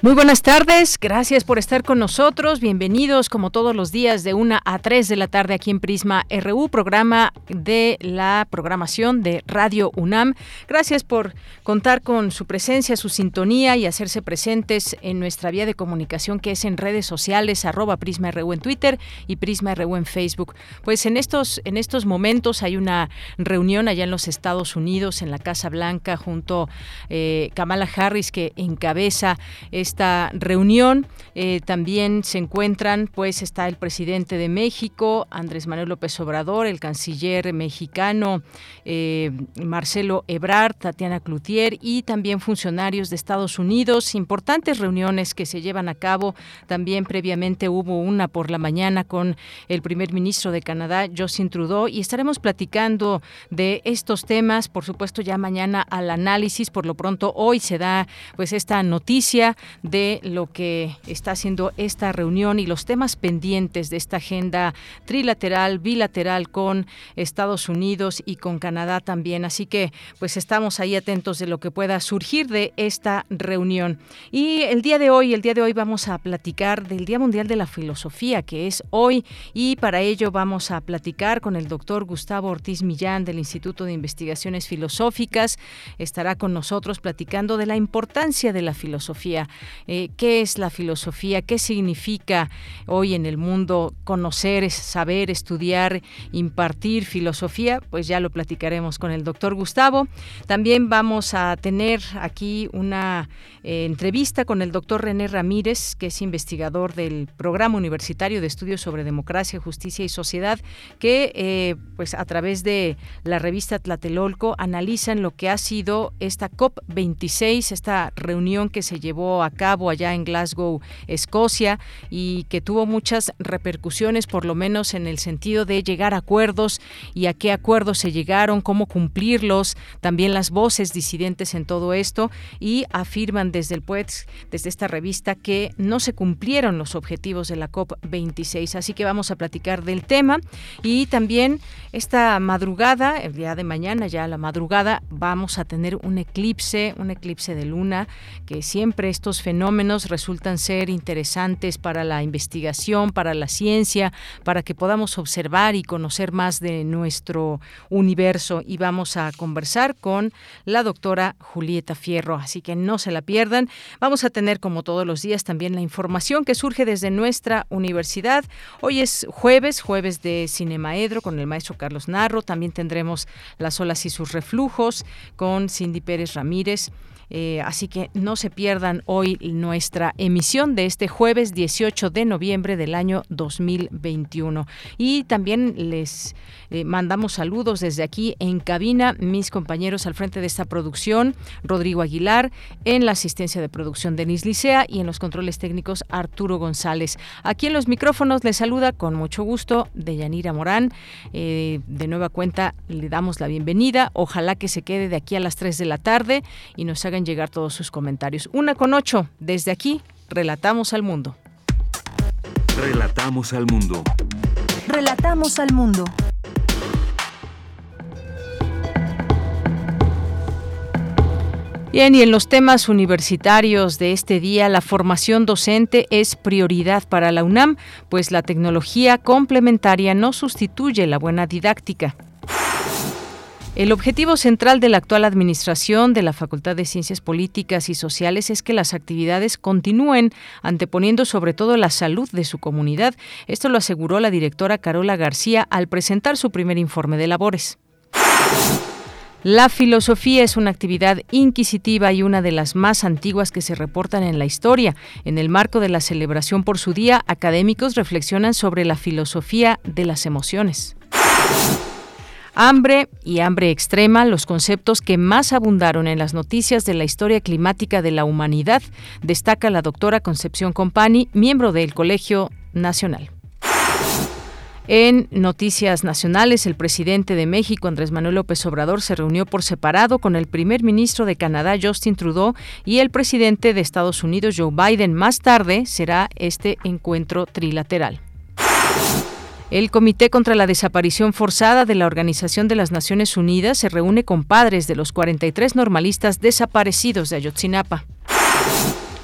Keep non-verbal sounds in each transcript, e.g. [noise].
Muy buenas tardes, gracias por estar con nosotros. Bienvenidos como todos los días de 1 a 3 de la tarde aquí en Prisma RU, programa de la programación de Radio UNAM. Gracias por contar con su presencia, su sintonía y hacerse presentes en nuestra vía de comunicación que es en redes sociales, arroba Prisma RU en Twitter y Prisma RU en Facebook. Pues en estos, en estos momentos hay una reunión allá en los Estados Unidos, en la Casa Blanca, junto a eh, Kamala Harris, que encabeza esta reunión. Eh, también se encuentran, pues está el presidente de México, Andrés Manuel López Obrador, el canciller mexicano eh, Marcelo Ebrard, Tatiana Cloutier y también funcionarios de Estados Unidos. Importantes reuniones que se llevan a cabo. También previamente hubo una por la mañana con el primer ministro de Canadá, Justin Trudeau, y estaremos platicando de estos temas, por supuesto, ya mañana al análisis. Por lo pronto, hoy se da pues esta noticia de lo que está haciendo esta reunión y los temas pendientes de esta agenda trilateral, bilateral con Estados Unidos y con Canadá también. Así que pues estamos ahí atentos de lo que pueda surgir de esta reunión. Y el día de hoy, el día de hoy vamos a platicar del Día Mundial de la Filosofía, que es hoy, y para ello vamos a platicar con el doctor Gustavo Ortiz Millán del Instituto de Investigaciones Filosóficas. Estará con nosotros platicando de la importancia de la filosofía. Eh, qué es la filosofía, qué significa hoy en el mundo conocer, saber, estudiar, impartir filosofía, pues ya lo platicaremos con el doctor Gustavo. También vamos a tener aquí una eh, entrevista con el doctor René Ramírez, que es investigador del Programa Universitario de Estudios sobre Democracia, Justicia y Sociedad, que eh, pues a través de la revista Tlatelolco analizan lo que ha sido esta COP26, esta reunión que se llevó a cabo allá en Glasgow, Escocia, y que tuvo muchas repercusiones, por lo menos en el sentido de llegar a acuerdos y a qué acuerdos se llegaron, cómo cumplirlos, también las voces disidentes en todo esto, y afirman desde el PUEX, desde esta revista, que no se cumplieron los objetivos de la COP26. Así que vamos a platicar del tema y también esta madrugada, el día de mañana, ya a la madrugada, vamos a tener un eclipse, un eclipse de luna, que siempre estos fenómenos resultan ser interesantes para la investigación, para la ciencia, para que podamos observar y conocer más de nuestro universo. Y vamos a conversar con la doctora Julieta Fierro, así que no se la pierdan. Vamos a tener, como todos los días, también la información que surge desde nuestra universidad. Hoy es jueves, jueves de Cinemaedro con el maestro Carlos Narro. También tendremos las olas y sus reflujos con Cindy Pérez Ramírez. Eh, así que no se pierdan hoy nuestra emisión de este jueves 18 de noviembre del año 2021. Y también les eh, mandamos saludos desde aquí en cabina, mis compañeros al frente de esta producción, Rodrigo Aguilar, en la asistencia de producción Denis Licea y en los controles técnicos Arturo González. Aquí en los micrófonos les saluda con mucho gusto Deyanira Morán. Eh, de nueva cuenta le damos la bienvenida. Ojalá que se quede de aquí a las 3 de la tarde y nos hagan llegar todos sus comentarios. Una con ocho, desde aquí, relatamos al mundo. Relatamos al mundo. Relatamos al mundo. Bien, y en los temas universitarios de este día, la formación docente es prioridad para la UNAM, pues la tecnología complementaria no sustituye la buena didáctica. El objetivo central de la actual administración de la Facultad de Ciencias Políticas y Sociales es que las actividades continúen anteponiendo sobre todo la salud de su comunidad. Esto lo aseguró la directora Carola García al presentar su primer informe de labores. La filosofía es una actividad inquisitiva y una de las más antiguas que se reportan en la historia. En el marco de la celebración por su día, académicos reflexionan sobre la filosofía de las emociones. Hambre y hambre extrema, los conceptos que más abundaron en las noticias de la historia climática de la humanidad, destaca la doctora Concepción Compani, miembro del Colegio Nacional. En noticias nacionales, el presidente de México, Andrés Manuel López Obrador, se reunió por separado con el primer ministro de Canadá, Justin Trudeau, y el presidente de Estados Unidos, Joe Biden. Más tarde será este encuentro trilateral. El Comité contra la Desaparición Forzada de la Organización de las Naciones Unidas se reúne con padres de los 43 normalistas desaparecidos de Ayotzinapa.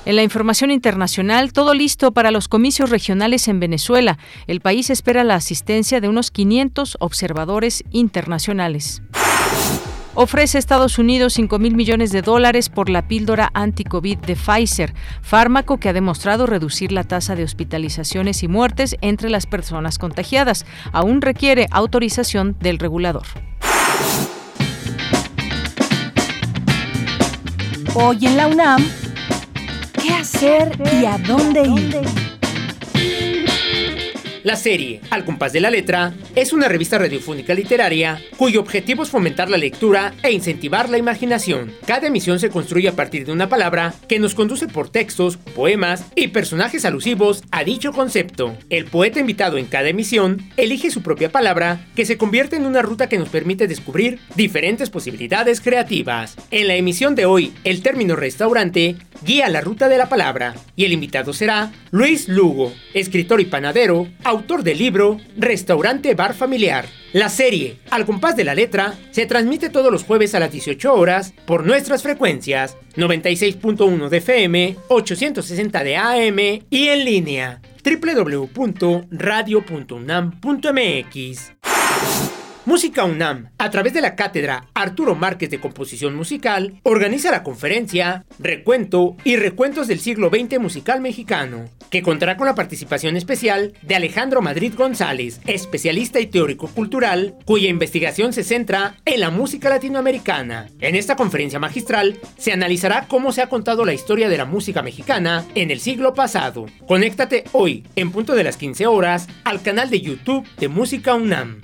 En la información internacional, todo listo para los comicios regionales en Venezuela. El país espera la asistencia de unos 500 observadores internacionales. Ofrece Estados Unidos 5 mil millones de dólares por la píldora anti-COVID de Pfizer, fármaco que ha demostrado reducir la tasa de hospitalizaciones y muertes entre las personas contagiadas. Aún requiere autorización del regulador. Hoy en la UNAM, ¿Qué hacer y a dónde ir? La serie, Al compás de la letra, es una revista radiofónica literaria cuyo objetivo es fomentar la lectura e incentivar la imaginación. Cada emisión se construye a partir de una palabra que nos conduce por textos, poemas y personajes alusivos a dicho concepto. El poeta invitado en cada emisión elige su propia palabra que se convierte en una ruta que nos permite descubrir diferentes posibilidades creativas. En la emisión de hoy, el término restaurante guía la ruta de la palabra y el invitado será Luis Lugo, escritor y panadero, autor del libro Restaurante Bar Familiar. La serie, al compás de la letra, se transmite todos los jueves a las 18 horas por nuestras frecuencias 96.1 de FM, 860 de AM y en línea www.radio.unam.mx. Música UNAM, a través de la cátedra Arturo Márquez de Composición Musical, organiza la conferencia Recuento y Recuentos del siglo XX musical mexicano, que contará con la participación especial de Alejandro Madrid González, especialista y teórico cultural, cuya investigación se centra en la música latinoamericana. En esta conferencia magistral se analizará cómo se ha contado la historia de la música mexicana en el siglo pasado. Conéctate hoy, en punto de las 15 horas, al canal de YouTube de Música UNAM.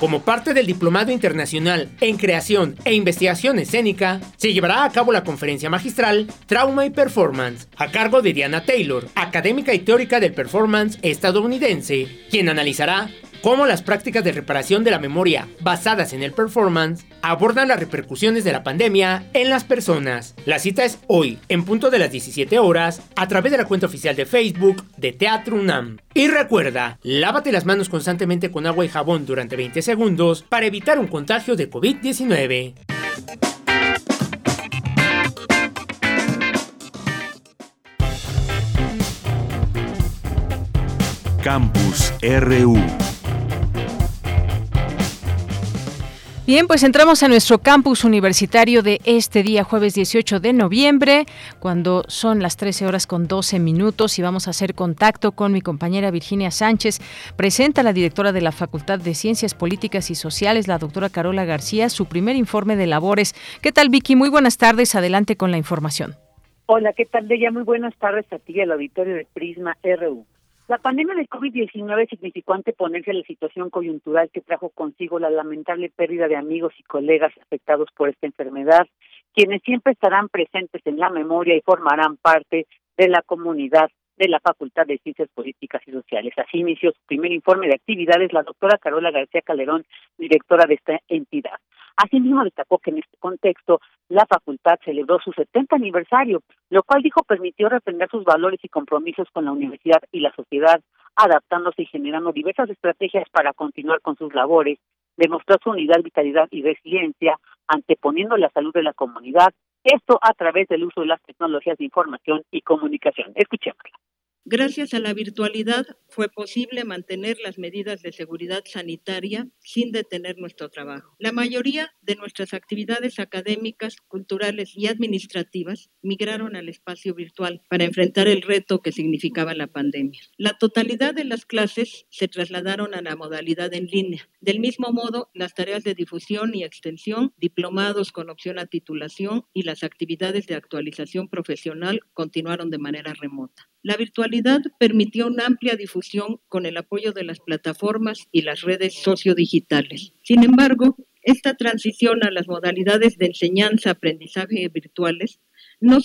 Como parte del Diplomado Internacional en Creación e Investigación Escénica, se llevará a cabo la conferencia magistral Trauma y Performance, a cargo de Diana Taylor, académica y teórica del performance estadounidense, quien analizará cómo las prácticas de reparación de la memoria basadas en el performance abordan las repercusiones de la pandemia en las personas. La cita es hoy, en punto de las 17 horas, a través de la cuenta oficial de Facebook de Teatro UNAM. Y recuerda, lávate las manos constantemente con agua y jabón durante 20 segundos para evitar un contagio de COVID-19. Campus RU Bien, pues entramos a nuestro campus universitario de este día, jueves 18 de noviembre, cuando son las 13 horas con 12 minutos y vamos a hacer contacto con mi compañera Virginia Sánchez. Presenta la directora de la Facultad de Ciencias Políticas y Sociales, la doctora Carola García, su primer informe de labores. ¿Qué tal, Vicky? Muy buenas tardes. Adelante con la información. Hola, ¿qué tal, Deya? Muy buenas tardes a ti y al auditorio de Prisma RU. La pandemia del COVID-19 significó anteponerse a la situación coyuntural que trajo consigo la lamentable pérdida de amigos y colegas afectados por esta enfermedad, quienes siempre estarán presentes en la memoria y formarán parte de la comunidad de la Facultad de Ciencias Políticas y Sociales. Así inició su primer informe de actividades la doctora Carola García Calderón, directora de esta entidad. Asimismo, destacó que en este contexto la facultad celebró su 70 aniversario, lo cual dijo permitió reprender sus valores y compromisos con la universidad y la sociedad, adaptándose y generando diversas estrategias para continuar con sus labores, demostró su unidad, vitalidad y resiliencia, anteponiendo la salud de la comunidad, esto a través del uso de las tecnologías de información y comunicación. Escuchémosla Gracias a la virtualidad fue posible mantener las medidas de seguridad sanitaria sin detener nuestro trabajo. La mayoría de nuestras actividades académicas, culturales y administrativas migraron al espacio virtual para enfrentar el reto que significaba la pandemia. La totalidad de las clases se trasladaron a la modalidad en línea. Del mismo modo, las tareas de difusión y extensión, diplomados con opción a titulación y las actividades de actualización profesional continuaron de manera remota. La permitió una amplia difusión con el apoyo de las plataformas y las redes sociodigitales. Sin embargo, esta transición a las modalidades de enseñanza-aprendizaje virtuales no,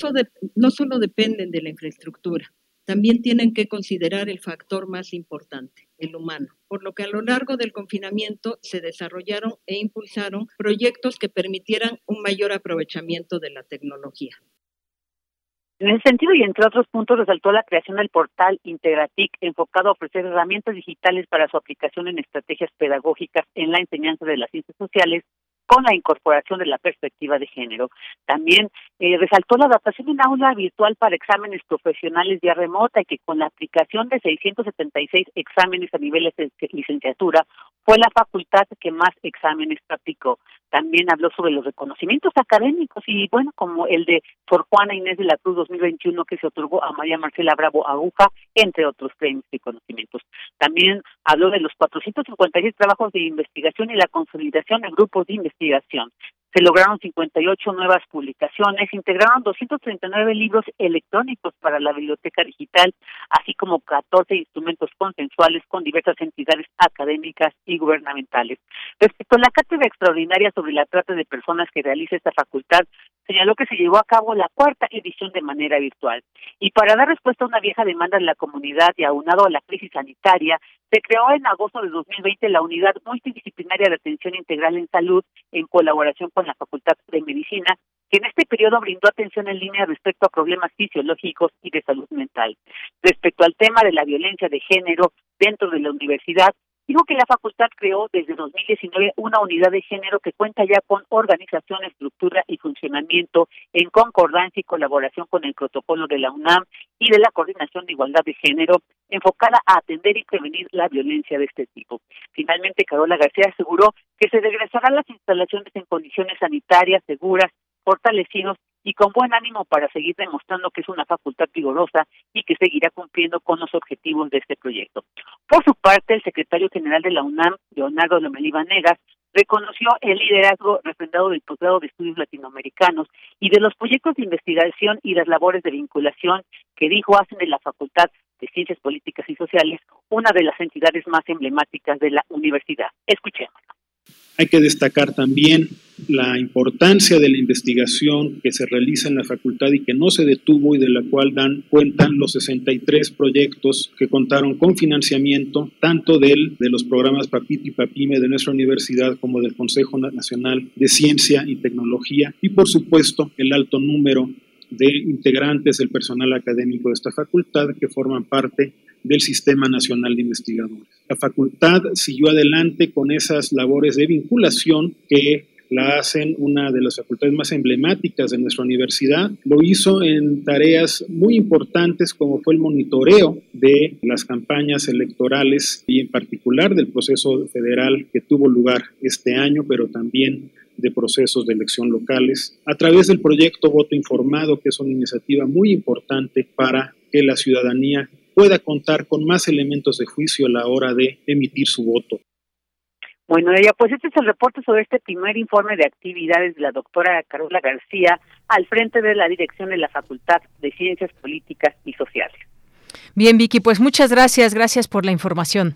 no solo dependen de la infraestructura, también tienen que considerar el factor más importante, el humano, por lo que a lo largo del confinamiento se desarrollaron e impulsaron proyectos que permitieran un mayor aprovechamiento de la tecnología. En ese sentido y entre otros puntos resaltó la creación del portal Integratic enfocado a ofrecer herramientas digitales para su aplicación en estrategias pedagógicas en la enseñanza de las ciencias sociales con la incorporación de la perspectiva de género. También eh, resaltó la adaptación en aula virtual para exámenes profesionales vía remota y que con la aplicación de 676 exámenes a niveles de licenciatura fue la facultad que más exámenes practicó. También habló sobre los reconocimientos académicos y bueno, como el de Sor Juana Inés de la Cruz 2021 que se otorgó a María Marcela Bravo Aguja, entre otros premios y conocimientos. También habló de los 456 trabajos de investigación y la consolidación de grupos de investigación se lograron 58 nuevas publicaciones, integraron 239 libros electrónicos para la biblioteca digital, así como 14 instrumentos consensuales con diversas entidades académicas y gubernamentales. Respecto a la cátedra extraordinaria sobre la trata de personas que realiza esta facultad, señaló que se llevó a cabo la cuarta edición de manera virtual. Y para dar respuesta a una vieja demanda de la comunidad y aunado a la crisis sanitaria, se creó en agosto de 2020 la Unidad Multidisciplinaria de Atención Integral en Salud en colaboración con la Facultad de Medicina, que en este periodo brindó atención en línea respecto a problemas fisiológicos y de salud mental. Respecto al tema de la violencia de género dentro de la universidad, Digo que la facultad creó desde 2019 una unidad de género que cuenta ya con organización, estructura y funcionamiento en concordancia y colaboración con el protocolo de la UNAM y de la Coordinación de Igualdad de Género, enfocada a atender y prevenir la violencia de este tipo. Finalmente, Carola García aseguró que se regresarán las instalaciones en condiciones sanitarias seguras, fortalecidos y con buen ánimo para seguir demostrando que es una facultad vigorosa y que seguirá cumpliendo con los objetivos de este proyecto. Por su parte, el secretario general de la UNAM, Leonardo Lomelí reconoció el liderazgo refrendado del posgrado de estudios latinoamericanos y de los proyectos de investigación y las labores de vinculación que dijo hacen de la Facultad de Ciencias Políticas y Sociales una de las entidades más emblemáticas de la universidad. Escuchemos. Hay que destacar también la importancia de la investigación que se realiza en la facultad y que no se detuvo y de la cual dan cuenta los 63 proyectos que contaron con financiamiento tanto del, de los programas PAPIT y PAPIME de nuestra universidad como del Consejo Nacional de Ciencia y Tecnología y por supuesto el alto número de integrantes del personal académico de esta facultad que forman parte del Sistema Nacional de Investigadores. La facultad siguió adelante con esas labores de vinculación que la hacen una de las facultades más emblemáticas de nuestra universidad. Lo hizo en tareas muy importantes como fue el monitoreo de las campañas electorales y en particular del proceso federal que tuvo lugar este año, pero también de procesos de elección locales, a través del proyecto Voto Informado, que es una iniciativa muy importante para que la ciudadanía pueda contar con más elementos de juicio a la hora de emitir su voto. Bueno, ella, pues este es el reporte sobre este primer informe de actividades de la doctora Carola García al frente de la dirección de la Facultad de Ciencias Políticas y Sociales. Bien, Vicky, pues muchas gracias, gracias por la información.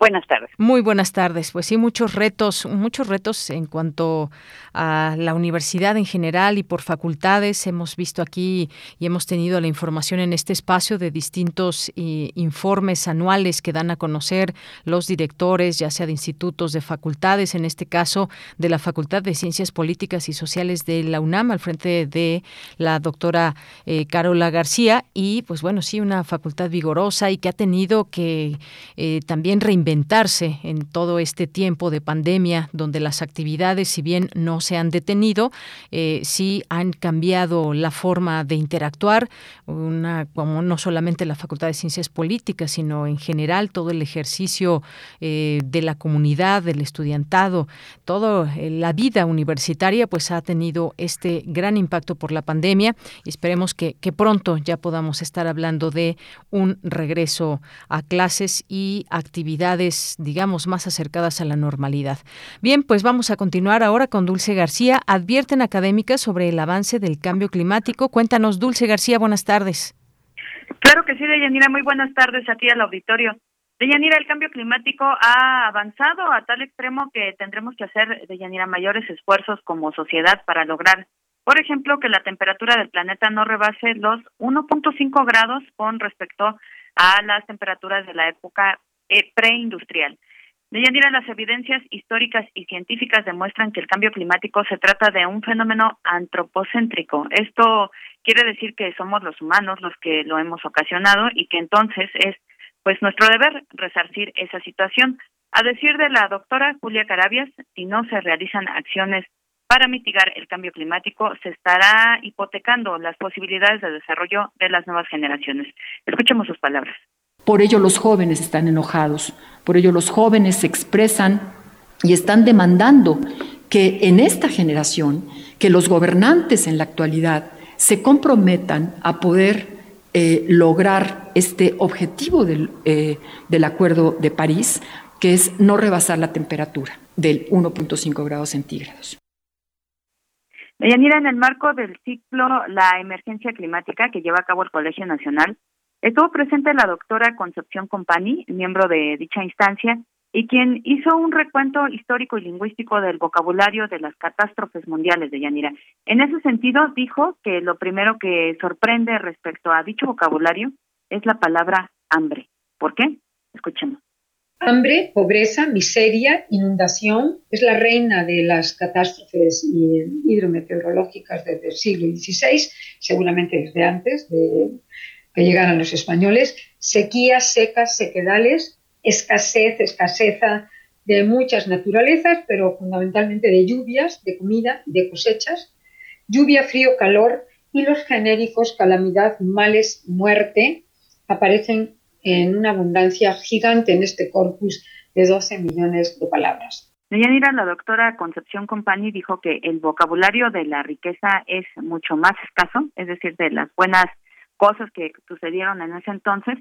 Buenas tardes. Muy buenas tardes. Pues sí, muchos retos, muchos retos en cuanto a la universidad en general y por facultades. Hemos visto aquí y hemos tenido la información en este espacio de distintos eh, informes anuales que dan a conocer los directores, ya sea de institutos, de facultades, en este caso de la Facultad de Ciencias Políticas y Sociales de la UNAM, al frente de la doctora eh, Carola García. Y pues bueno, sí, una facultad vigorosa y que ha tenido que eh, también reinventar reinventarse en todo este tiempo de pandemia, donde las actividades, si bien no se han detenido, eh, sí han cambiado la forma de interactuar, una, como no solamente la Facultad de Ciencias Políticas, sino en general todo el ejercicio eh, de la comunidad, del estudiantado, toda eh, la vida universitaria, pues ha tenido este gran impacto por la pandemia. Y esperemos que, que pronto ya podamos estar hablando de un regreso a clases y actividades, digamos, más acercadas a la normalidad. Bien, pues vamos a continuar ahora con Dulce García. Advierten académicas sobre el avance del cambio climático. Cuéntanos, Dulce García, buenas tardes. Claro que sí, Deyanira. Muy buenas tardes a ti al auditorio. Deyanira, el cambio climático ha avanzado a tal extremo que tendremos que hacer, Deyanira, mayores esfuerzos como sociedad para lograr, por ejemplo, que la temperatura del planeta no rebase los 1.5 grados con respecto a las temperaturas de la época eh, preindustrial. Deyanira, las evidencias históricas y científicas demuestran que el cambio climático se trata de un fenómeno antropocéntrico. Esto quiere decir que somos los humanos los que lo hemos ocasionado y que entonces es pues nuestro deber resarcir esa situación. A decir de la doctora Julia Carabias, si no se realizan acciones para mitigar el cambio climático, se estará hipotecando las posibilidades de desarrollo de las nuevas generaciones. Escuchemos sus palabras. Por ello los jóvenes están enojados, por ello los jóvenes se expresan y están demandando que en esta generación, que los gobernantes en la actualidad se comprometan a poder eh, lograr este objetivo del, eh, del Acuerdo de París, que es no rebasar la temperatura del 1.5 grados centígrados. Deyanira, en el marco del ciclo La emergencia climática que lleva a cabo el Colegio Nacional, Estuvo presente la doctora Concepción Compani, miembro de dicha instancia, y quien hizo un recuento histórico y lingüístico del vocabulario de las catástrofes mundiales de Yanira. En ese sentido, dijo que lo primero que sorprende respecto a dicho vocabulario es la palabra hambre. ¿Por qué? Escuchemos. Hambre, pobreza, miseria, inundación es la reina de las catástrofes hidrometeorológicas desde el siglo XVI, seguramente desde antes de que llegaran los españoles, sequías, secas, sequedales, escasez, escaseza de muchas naturalezas, pero fundamentalmente de lluvias, de comida, de cosechas, lluvia, frío, calor y los genéricos calamidad, males, muerte aparecen en una abundancia gigante en este corpus de 12 millones de palabras. Deyanira, la doctora Concepción Compani dijo que el vocabulario de la riqueza es mucho más escaso, es decir, de las buenas cosas que sucedieron en ese entonces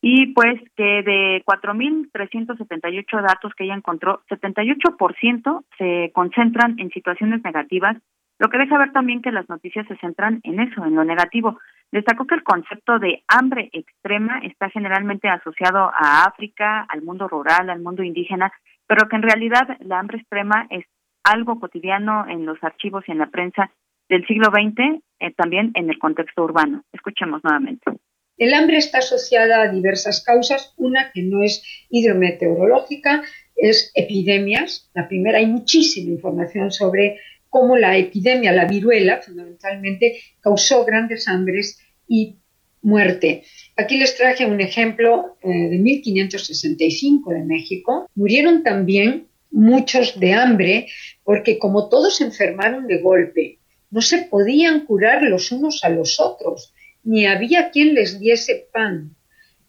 y pues que de 4.378 datos que ella encontró, 78% se concentran en situaciones negativas, lo que deja ver también que las noticias se centran en eso, en lo negativo. Destacó que el concepto de hambre extrema está generalmente asociado a África, al mundo rural, al mundo indígena, pero que en realidad la hambre extrema es algo cotidiano en los archivos y en la prensa del siglo XX eh, también en el contexto urbano. Escuchemos nuevamente. El hambre está asociada a diversas causas. Una que no es hidrometeorológica es epidemias. La primera, hay muchísima información sobre cómo la epidemia, la viruela, fundamentalmente, causó grandes hambres y muerte. Aquí les traje un ejemplo eh, de 1565 de México. Murieron también muchos de hambre porque como todos enfermaron de golpe no se podían curar los unos a los otros, ni había quien les diese pan.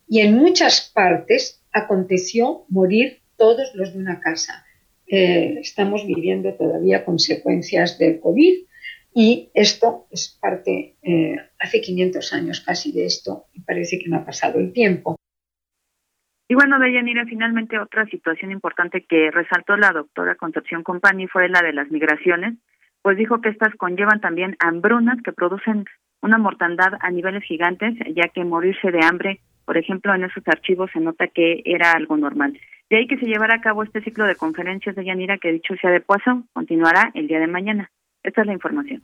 Y en muchas partes aconteció morir todos los de una casa. Eh, estamos viviendo todavía consecuencias del COVID y esto es parte, eh, hace 500 años casi de esto y parece que no ha pasado el tiempo. Y bueno, Deyanira, finalmente otra situación importante que resaltó la doctora Concepción Compani fue la de las migraciones pues dijo que estas conllevan también hambrunas que producen una mortandad a niveles gigantes, ya que morirse de hambre, por ejemplo, en esos archivos se nota que era algo normal. De ahí que se llevará a cabo este ciclo de conferencias de Yanira, que dicho sea de paso, continuará el día de mañana. Esta es la información.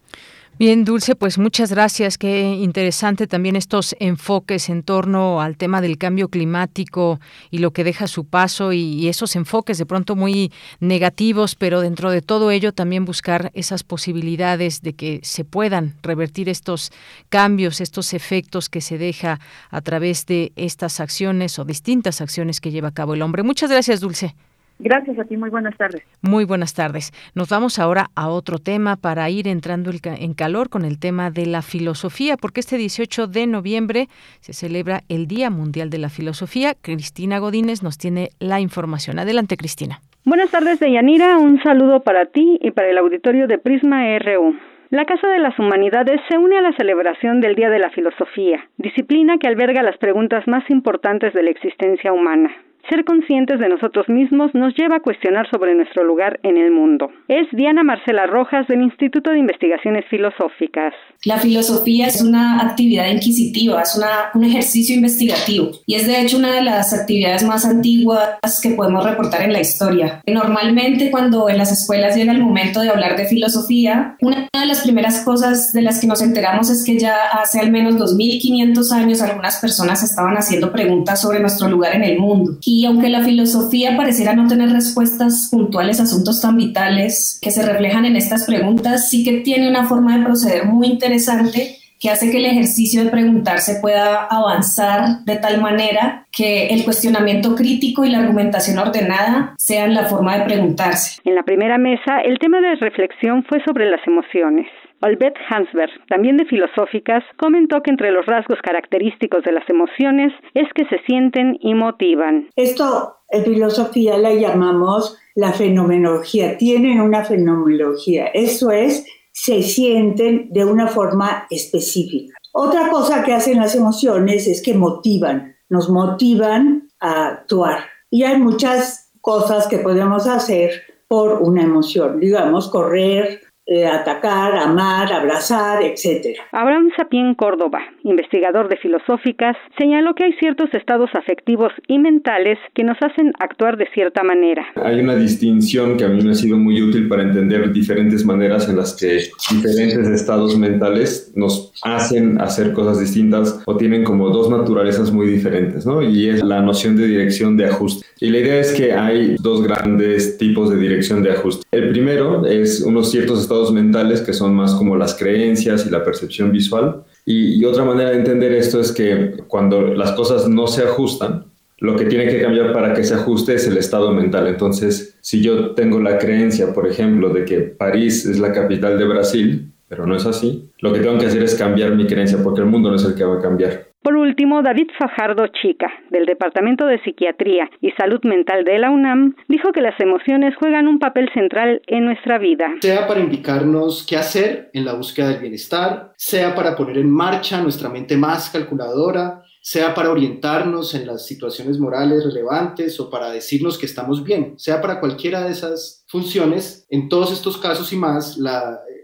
Bien, Dulce, pues muchas gracias. Qué interesante también estos enfoques en torno al tema del cambio climático y lo que deja su paso y, esos enfoques de pronto muy negativos, pero dentro de todo ello también buscar esas posibilidades de que se puedan revertir estos cambios, estos efectos que se deja a través de estas acciones o distintas acciones que lleva a cabo el hombre. Muchas gracias, Dulce. Gracias a ti, muy buenas tardes. Muy buenas tardes. Nos vamos ahora a otro tema para ir entrando en calor con el tema de la filosofía, porque este 18 de noviembre se celebra el Día Mundial de la Filosofía. Cristina Godínez nos tiene la información. Adelante, Cristina. Buenas tardes, Deyanira. Un saludo para ti y para el auditorio de Prisma RU. La Casa de las Humanidades se une a la celebración del Día de la Filosofía, disciplina que alberga las preguntas más importantes de la existencia humana. Ser conscientes de nosotros mismos nos lleva a cuestionar sobre nuestro lugar en el mundo. Es Diana Marcela Rojas del Instituto de Investigaciones Filosóficas. La filosofía es una actividad inquisitiva, es un ejercicio investigativo y es de hecho una de las actividades más antiguas que podemos reportar en la historia. Normalmente cuando en las escuelas llega el momento de hablar de filosofía, una de las primeras cosas de las que nos enteramos es que ya hace al menos 2500 años algunas personas estaban haciendo preguntas sobre nuestro lugar en el mundo. Aunque la filosofía pareciera no tener respuestas puntuales a asuntos tan vitales que se reflejan en estas preguntas, sí que tiene una forma de proceder muy interesante que hace que el ejercicio de preguntarse pueda avanzar de tal manera que el cuestionamiento crítico y la argumentación ordenada sean la forma de preguntarse. En la primera mesa, el tema de reflexión fue sobre las emociones. Albert Hansberg, también de Filosóficas, comentó que entre los rasgos característicos de las emociones es que se sienten y motivan. Esto en filosofía la llamamos la fenomenología. Tienen una fenomenología. Eso es, se sienten de una forma específica. Otra cosa que hacen las emociones es que motivan, nos motivan a actuar. Y hay muchas cosas que podemos hacer por una emoción, digamos, correr, eh, atacar, amar, abrazar, etc. Abraham Sapien Córdoba, investigador de filosóficas, señaló que hay ciertos estados afectivos y mentales que nos hacen actuar de cierta manera. Hay una distinción que a mí me ha sido muy útil para entender diferentes maneras en las que diferentes estados mentales nos hacen hacer cosas distintas o tienen como dos naturalezas muy diferentes, ¿no? Y es la noción de dirección de ajuste. Y la idea es que hay dos grandes tipos de dirección de ajuste. El primero es unos ciertos estados mentales que son más como las creencias y la percepción visual. Y, otra manera de entender esto es que cuando las cosas no se ajustan, lo que tiene que cambiar para que se ajuste es el estado mental. Entonces, si yo tengo la creencia, por ejemplo, de que París es la capital de Brasil, pero no es así, lo que tengo que hacer es cambiar mi creencia porque el mundo no es el que va a cambiar. Por último, David Fajardo Chica, del Departamento de Psiquiatría y Salud Mental de la UNAM, dijo que las emociones juegan un papel central en nuestra vida. Sea para indicarnos qué hacer en la búsqueda del bienestar, sea para poner en marcha nuestra mente más calculadora, sea para orientarnos en las situaciones morales relevantes o para decirnos que estamos bien, sea para cualquiera de esas funciones, en todos estos casos y más,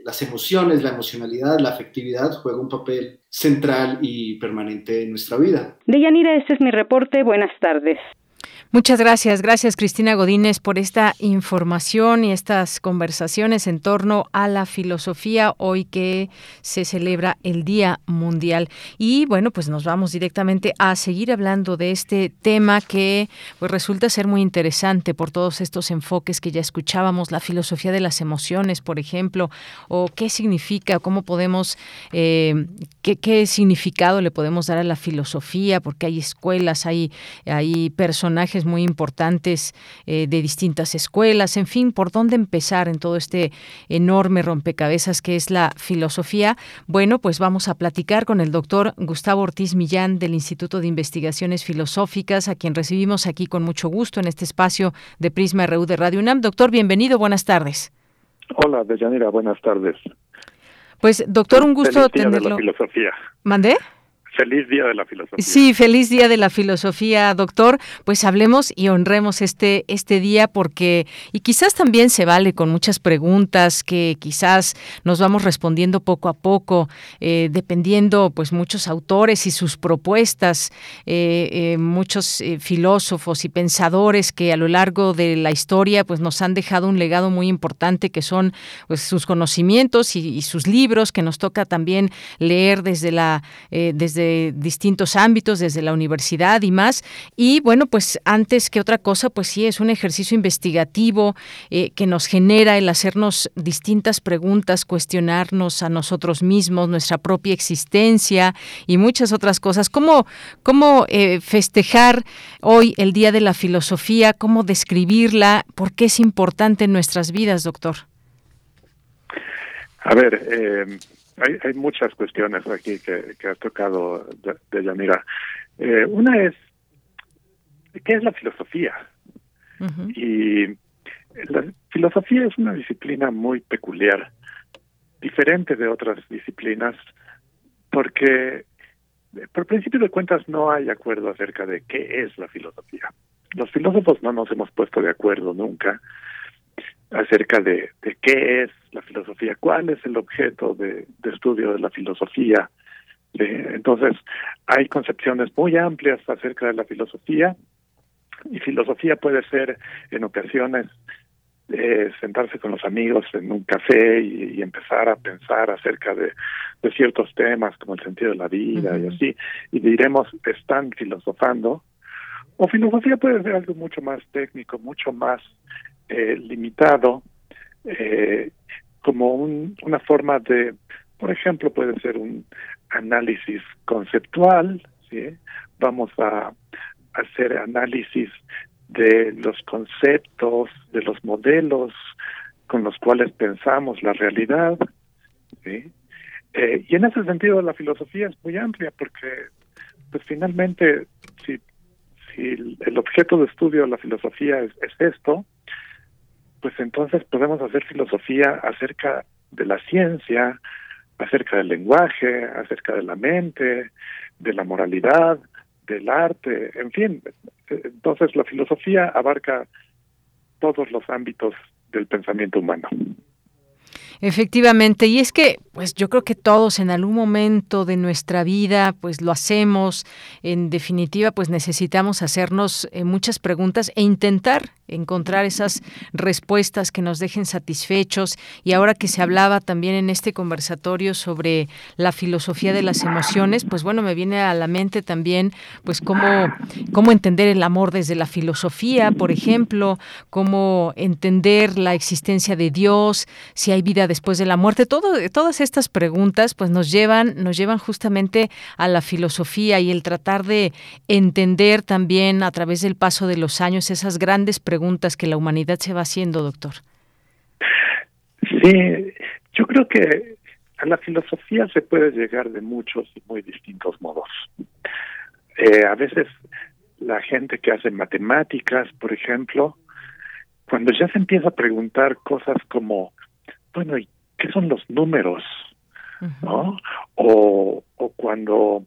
las emociones, la emocionalidad, la afectividad juega un papel central y permanente en nuestra vida. Deyanira, este es mi reporte. Buenas tardes. Muchas gracias, gracias Cristina Godínez por esta información y estas conversaciones en torno a la filosofía hoy que se celebra el Día Mundial. Y bueno, pues nos vamos directamente a seguir hablando de este tema que pues resulta ser muy interesante por todos estos enfoques que ya escuchábamos, la filosofía de las emociones, por ejemplo, o qué significa, cómo podemos, eh, qué, qué significado le podemos dar a la filosofía, porque hay escuelas, hay, hay personajes muy importantes eh, de distintas escuelas, en fin, por dónde empezar en todo este enorme rompecabezas que es la filosofía. Bueno, pues vamos a platicar con el doctor Gustavo Ortiz Millán del Instituto de Investigaciones Filosóficas, a quien recibimos aquí con mucho gusto en este espacio de Prisma RU de Radio UNAM. Doctor, bienvenido, buenas tardes. Hola, Deyanira, buenas tardes. Pues, doctor, un gusto tenerlo. filosofía. ¿Mandé? Feliz Día de la Filosofía. Sí, feliz Día de la Filosofía, doctor. Pues hablemos y honremos este, este día porque, y quizás también se vale con muchas preguntas que quizás nos vamos respondiendo poco a poco, eh, dependiendo pues muchos autores y sus propuestas, eh, eh, muchos filósofos y pensadores que a lo largo de la historia pues nos han dejado un legado muy importante que son pues sus conocimientos y, y sus libros que nos toca también leer desde la desde distintos ámbitos, desde la universidad y más. Y bueno, pues antes que otra cosa, pues sí, es un ejercicio investigativo eh, que nos genera el hacernos distintas preguntas, cuestionarnos a nosotros mismos, nuestra propia existencia y muchas otras cosas. ¿Cómo, cómo eh, festejar hoy el Día de la Filosofía? ¿Cómo describirla? ¿Por qué es importante en nuestras vidas, doctor? A ver, eh, hay, hay muchas cuestiones aquí que, que has tocado, de, de Yanira. Eh, una es, ¿qué es la filosofía? Y la filosofía es una disciplina muy peculiar, diferente de otras disciplinas, porque por principio de cuentas no hay acuerdo acerca de qué es la filosofía. Los filósofos no nos hemos puesto de acuerdo nunca acerca de, de qué es la filosofía, cuál es el objeto de, estudio de la filosofía. entonces, hay concepciones muy amplias acerca de la filosofía y filosofía puede ser en ocasiones eh, sentarse con los amigos en un café y, empezar a pensar acerca de, de, ciertos temas como el sentido de la vida y así, y diremos, están filosofando, o filosofía puede ser algo mucho más técnico, mucho más eh, limitado eh, como un, una forma de, por ejemplo, puede ser un análisis conceptual, vamos a hacer análisis de los conceptos, de los modelos con los cuales pensamos la realidad. Eh, y en ese sentido la filosofía es muy amplia porque pues finalmente si, si el objeto de estudio de la filosofía es esto, pues entonces podemos hacer filosofía acerca de la ciencia, acerca del lenguaje, acerca de la mente, de la moralidad, del arte, en fin. Entonces la filosofía abarca todos los ámbitos del pensamiento humano. Efectivamente, y es que pues yo creo que todos en algún momento de nuestra vida pues lo hacemos, en definitiva pues necesitamos hacernos eh, muchas preguntas e intentar encontrar esas respuestas que nos dejen satisfechos. Y ahora que se hablaba también en este conversatorio sobre la filosofía de las emociones, pues bueno, me viene a la mente también pues cómo cómo entender el amor desde la filosofía, por ejemplo, cómo entender la existencia de Dios, si hay vida después de la muerte, todas estas preguntas pues nos llevan nos llevan justamente a la filosofía y el tratar de entender también a través del paso de los años esas grandes preguntas preguntas que la humanidad se va haciendo, doctor. Sí, yo creo que a la filosofía se puede llegar de muchos y muy distintos modos. Eh, a veces la gente que hace matemáticas, por ejemplo, cuando ya se empieza a preguntar cosas como, bueno, ¿y qué son los números? ¿No? O, o cuando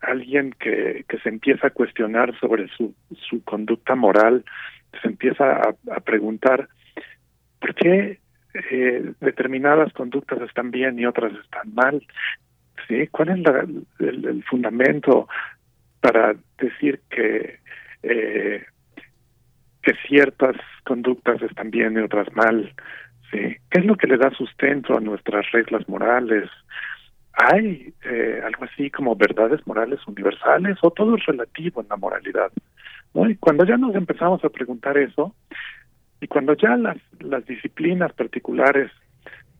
alguien que, que se empieza a cuestionar sobre su, su conducta moral se empieza a, preguntar por qué eh, determinadas conductas están bien y otras están mal. ¿Sí? ¿Cuál es el, fundamento para decir que eh, que ciertas conductas están bien y otras mal? ¿Sí? ¿Qué es lo que le da sustento a nuestras reglas morales? ¿Hay eh, algo así como verdades morales universales o todo es relativo en la moralidad? Y cuando ya nos empezamos a preguntar eso, y cuando ya las, las disciplinas particulares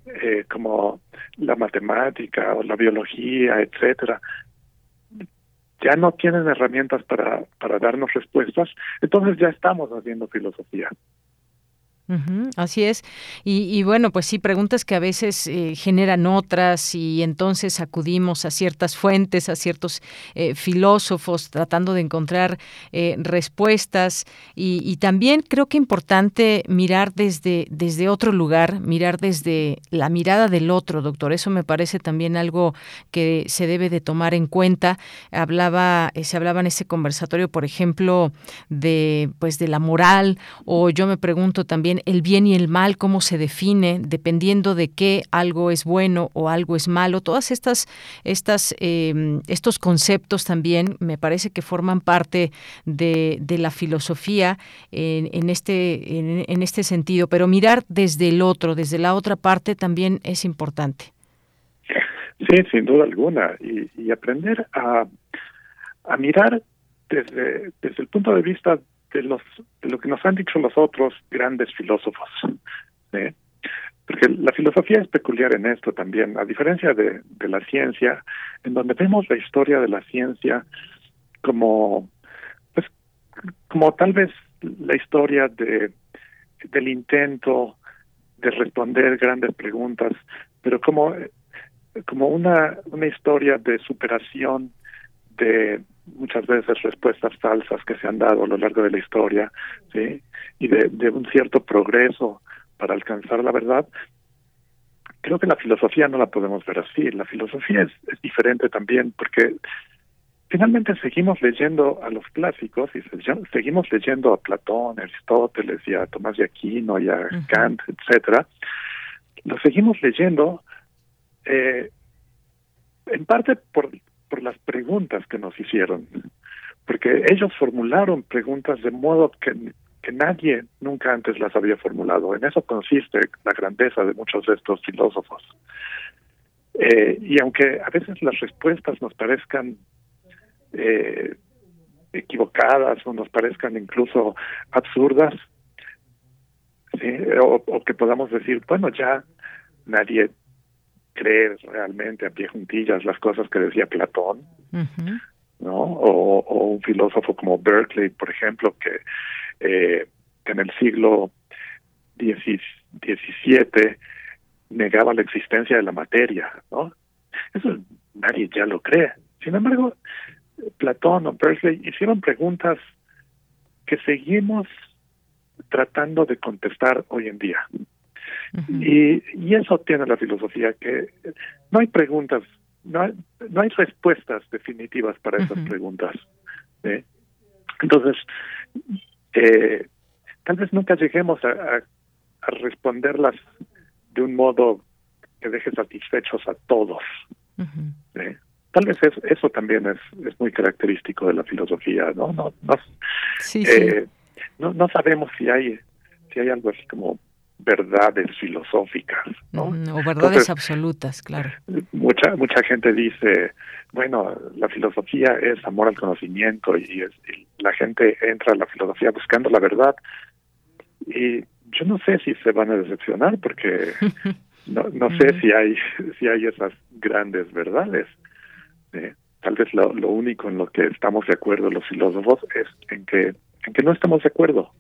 eh, como la matemática o la biología, etcétera, ya no tienen herramientas para, para darnos respuestas, entonces ya estamos haciendo filosofía. Así es. Y, bueno, pues sí, preguntas que a veces eh, generan otras y entonces acudimos a ciertas fuentes, a ciertos eh, filósofos tratando de encontrar eh, respuestas. Y, también creo que importante mirar desde, desde otro lugar, mirar desde la mirada del otro, doctor. Eso me parece también algo que se debe de tomar en cuenta. Hablaba, se hablaba en ese conversatorio, por ejemplo, de pues de la moral, o yo me pregunto también el bien y el mal, cómo se define, dependiendo de qué algo es bueno o algo es malo. Todas estas, estas em, estos conceptos también me parece que forman parte de, la filosofía en, este, en, este sentido, pero mirar desde el otro, desde la otra parte también es importante. Sí, sin duda alguna, y, aprender a, a mirar desde, desde el punto de vista de, los, de lo que nos han dicho los otros grandes filósofos. Porque la filosofía es peculiar en esto también, a diferencia de, de la ciencia, en donde vemos la historia de la ciencia como, pues, como tal vez la historia de del intento de responder grandes preguntas, pero como como una una historia de superación de muchas veces respuestas falsas que se han dado a lo largo de la historia, ¿sí? Y de, un cierto progreso para alcanzar la verdad, creo que la filosofía no la podemos ver así. La filosofía es, es diferente también porque finalmente seguimos leyendo a los clásicos y seguimos leyendo a Platón, a Aristóteles y a Tomás de Aquino y a Kant, etcétera. Lo seguimos leyendo eh, en parte por por las preguntas que nos hicieron, porque ellos formularon preguntas de modo que, que nadie nunca antes las había formulado. En eso consiste la grandeza de muchos de estos filósofos. Eh, y aunque a veces las respuestas nos parezcan eh, equivocadas o nos parezcan incluso absurdas, o, o, que podamos decir, bueno, ya nadie creer realmente a pie juntillas las cosas que decía Platón, ¿no? O, un filósofo como Berkeley, por ejemplo, que eh, en el siglo XVII negaba la existencia de la materia, ¿no? Eso nadie ya lo cree. Sin embargo, Platón o Berkeley hicieron preguntas que seguimos tratando de contestar hoy en día y, y eso tiene la filosofía, que no hay preguntas, no hay, no hay respuestas definitivas para esas preguntas. Entonces, eh, tal vez nunca lleguemos a, a, responderlas de un modo que deje satisfechos a todos. Tal vez eso también es, es muy característico de la filosofía, ¿no? No, no, eh, no, no sabemos si hay si hay algo así como verdades filosóficas, ¿no? o verdades absolutas, claro. Mucha mucha gente dice, bueno, la filosofía es amor al conocimiento y, es, la gente entra a la filosofía buscando la verdad y yo no sé si se van a decepcionar porque [laughs] no, no sé si hay si hay esas grandes verdades. Eh, tal vez lo, lo único en lo que estamos de acuerdo los filósofos es en que en que no estamos de acuerdo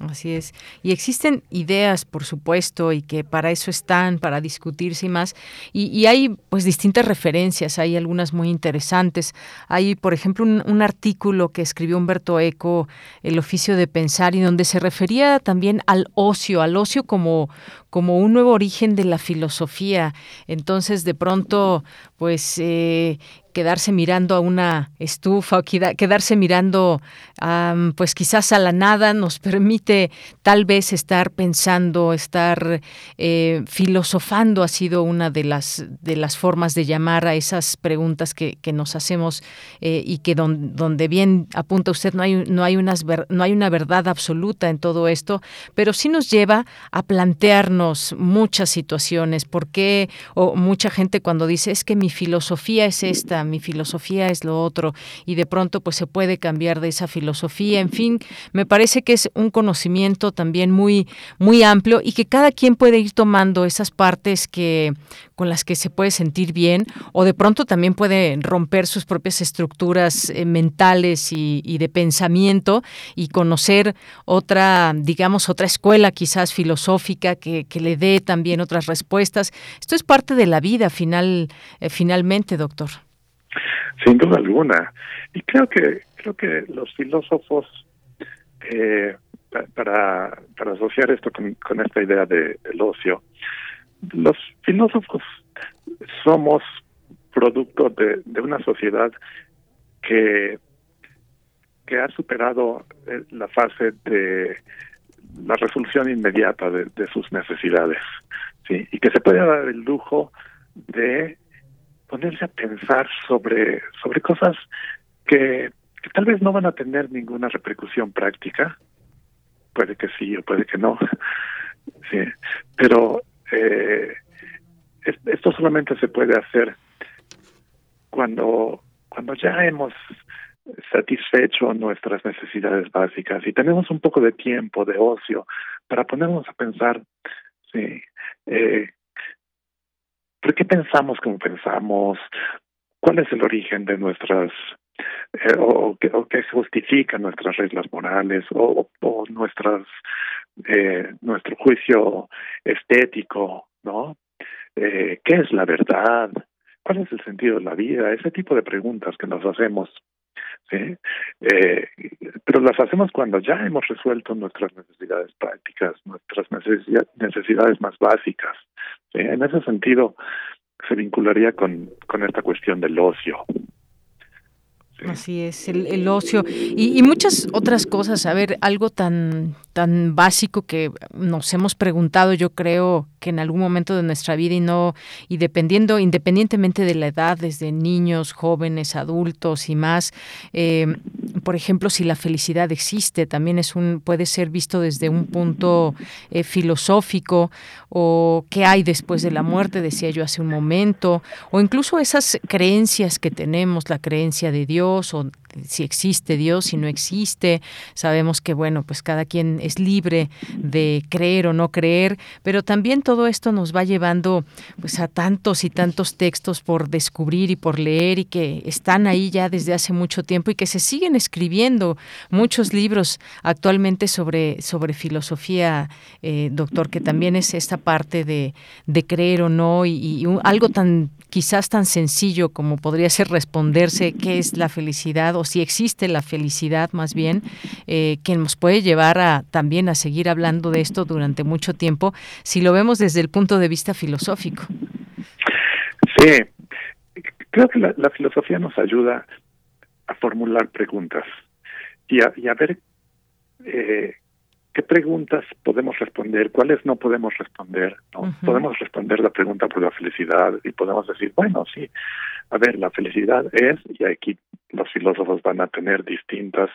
Así es. Y existen ideas, por supuesto, y que para eso están, para discutirse y más. Y, hay pues distintas referencias, hay algunas muy interesantes. Hay, por ejemplo, un, artículo que escribió Humberto Eco, El oficio de pensar, y donde se refería también al ocio, al ocio como, como un nuevo origen de la filosofía. Entonces, de pronto, pues eh, quedarse mirando a una estufa o quedarse mirando pues quizás a la nada nos permite tal vez estar pensando, estar eh, filosofando ha sido una de las de las formas de llamar a esas preguntas que, nos hacemos eh, y que donde bien apunta usted no hay no hay unas no hay una verdad absoluta en todo esto, pero sí nos lleva a plantearnos muchas situaciones, porque o mucha gente cuando dice es que mi filosofía es esta, mi filosofía es lo otro, y de pronto pues se puede cambiar de esa filosofía. En fin, me parece que es un conocimiento también muy, muy amplio y que cada quien puede ir tomando esas partes que con las que se puede sentir bien o de pronto también puede romper sus propias estructuras eh, mentales y, de pensamiento y conocer otra, digamos, otra escuela quizás filosófica que, le dé también otras respuestas. Esto es parte de la vida final, eh, finalmente, doctor. Sin duda alguna. Y creo que, creo que los filósofos, eh, para, para asociar esto con, con esta idea de, del ocio, los filósofos somos producto de, de una sociedad que, que ha superado eh, la fase de la resolución inmediata de, sus necesidades, ¿sí? y que se puede dar el lujo de ponerse a pensar sobre, sobre cosas que, que tal vez no van a tener ninguna repercusión práctica, puede que sí o puede que no, [laughs] sí, pero eh, esto solamente se puede hacer cuando cuando ya hemos satisfecho nuestras necesidades básicas y tenemos un poco de tiempo, de ocio, para ponernos a pensar, sí, eh, ¿por qué pensamos como pensamos? ¿Cuál es el origen de nuestras, eh, o, qué, o qué justifica nuestras reglas morales o, eh, nuestro juicio estético, ¿no? Eh, ¿Qué es la verdad? ¿Cuál es el sentido de la vida? Ese tipo de preguntas que nos hacemos. ¿Sí? Eh, pero las hacemos cuando ya hemos resuelto nuestras necesidades prácticas, nuestras necesidades más básicas. En ese sentido, se vincularía con, con esta cuestión del ocio. Así es, el, ocio y, muchas otras cosas. A ver, algo tan, tan básico que nos hemos preguntado, yo creo que en algún momento de nuestra vida y no, y dependiendo, independientemente de la edad, desde niños, jóvenes, adultos y más, eh, por ejemplo, si la felicidad existe, también es un, puede ser visto desde un punto eh, filosófico, o qué hay después de la muerte, decía yo hace un momento, o incluso esas creencias que tenemos, la creencia de Dios o si existe Dios, si no existe. Sabemos que, bueno, pues cada quien es libre de creer o no creer, pero también todo esto nos va llevando pues a tantos y tantos textos por descubrir y por leer y que están ahí ya desde hace mucho tiempo y que se siguen escribiendo muchos libros actualmente sobre, sobre filosofía, eh, doctor, que también es esta parte de, de creer o no y, y algo tan quizás tan sencillo como podría ser responderse qué es la felicidad o si existe la felicidad más bien, eh, que nos puede llevar a también a seguir hablando de esto durante mucho tiempo, si lo vemos desde el punto de vista filosófico. Sí, creo que la, filosofía nos ayuda a formular preguntas y a, y a ver eh, qué preguntas podemos responder, cuáles no podemos responder. ¿no? Podemos responder la pregunta por la felicidad y podemos decir, bueno, sí, a ver, la felicidad es, y aquí los filósofos van a tener distintas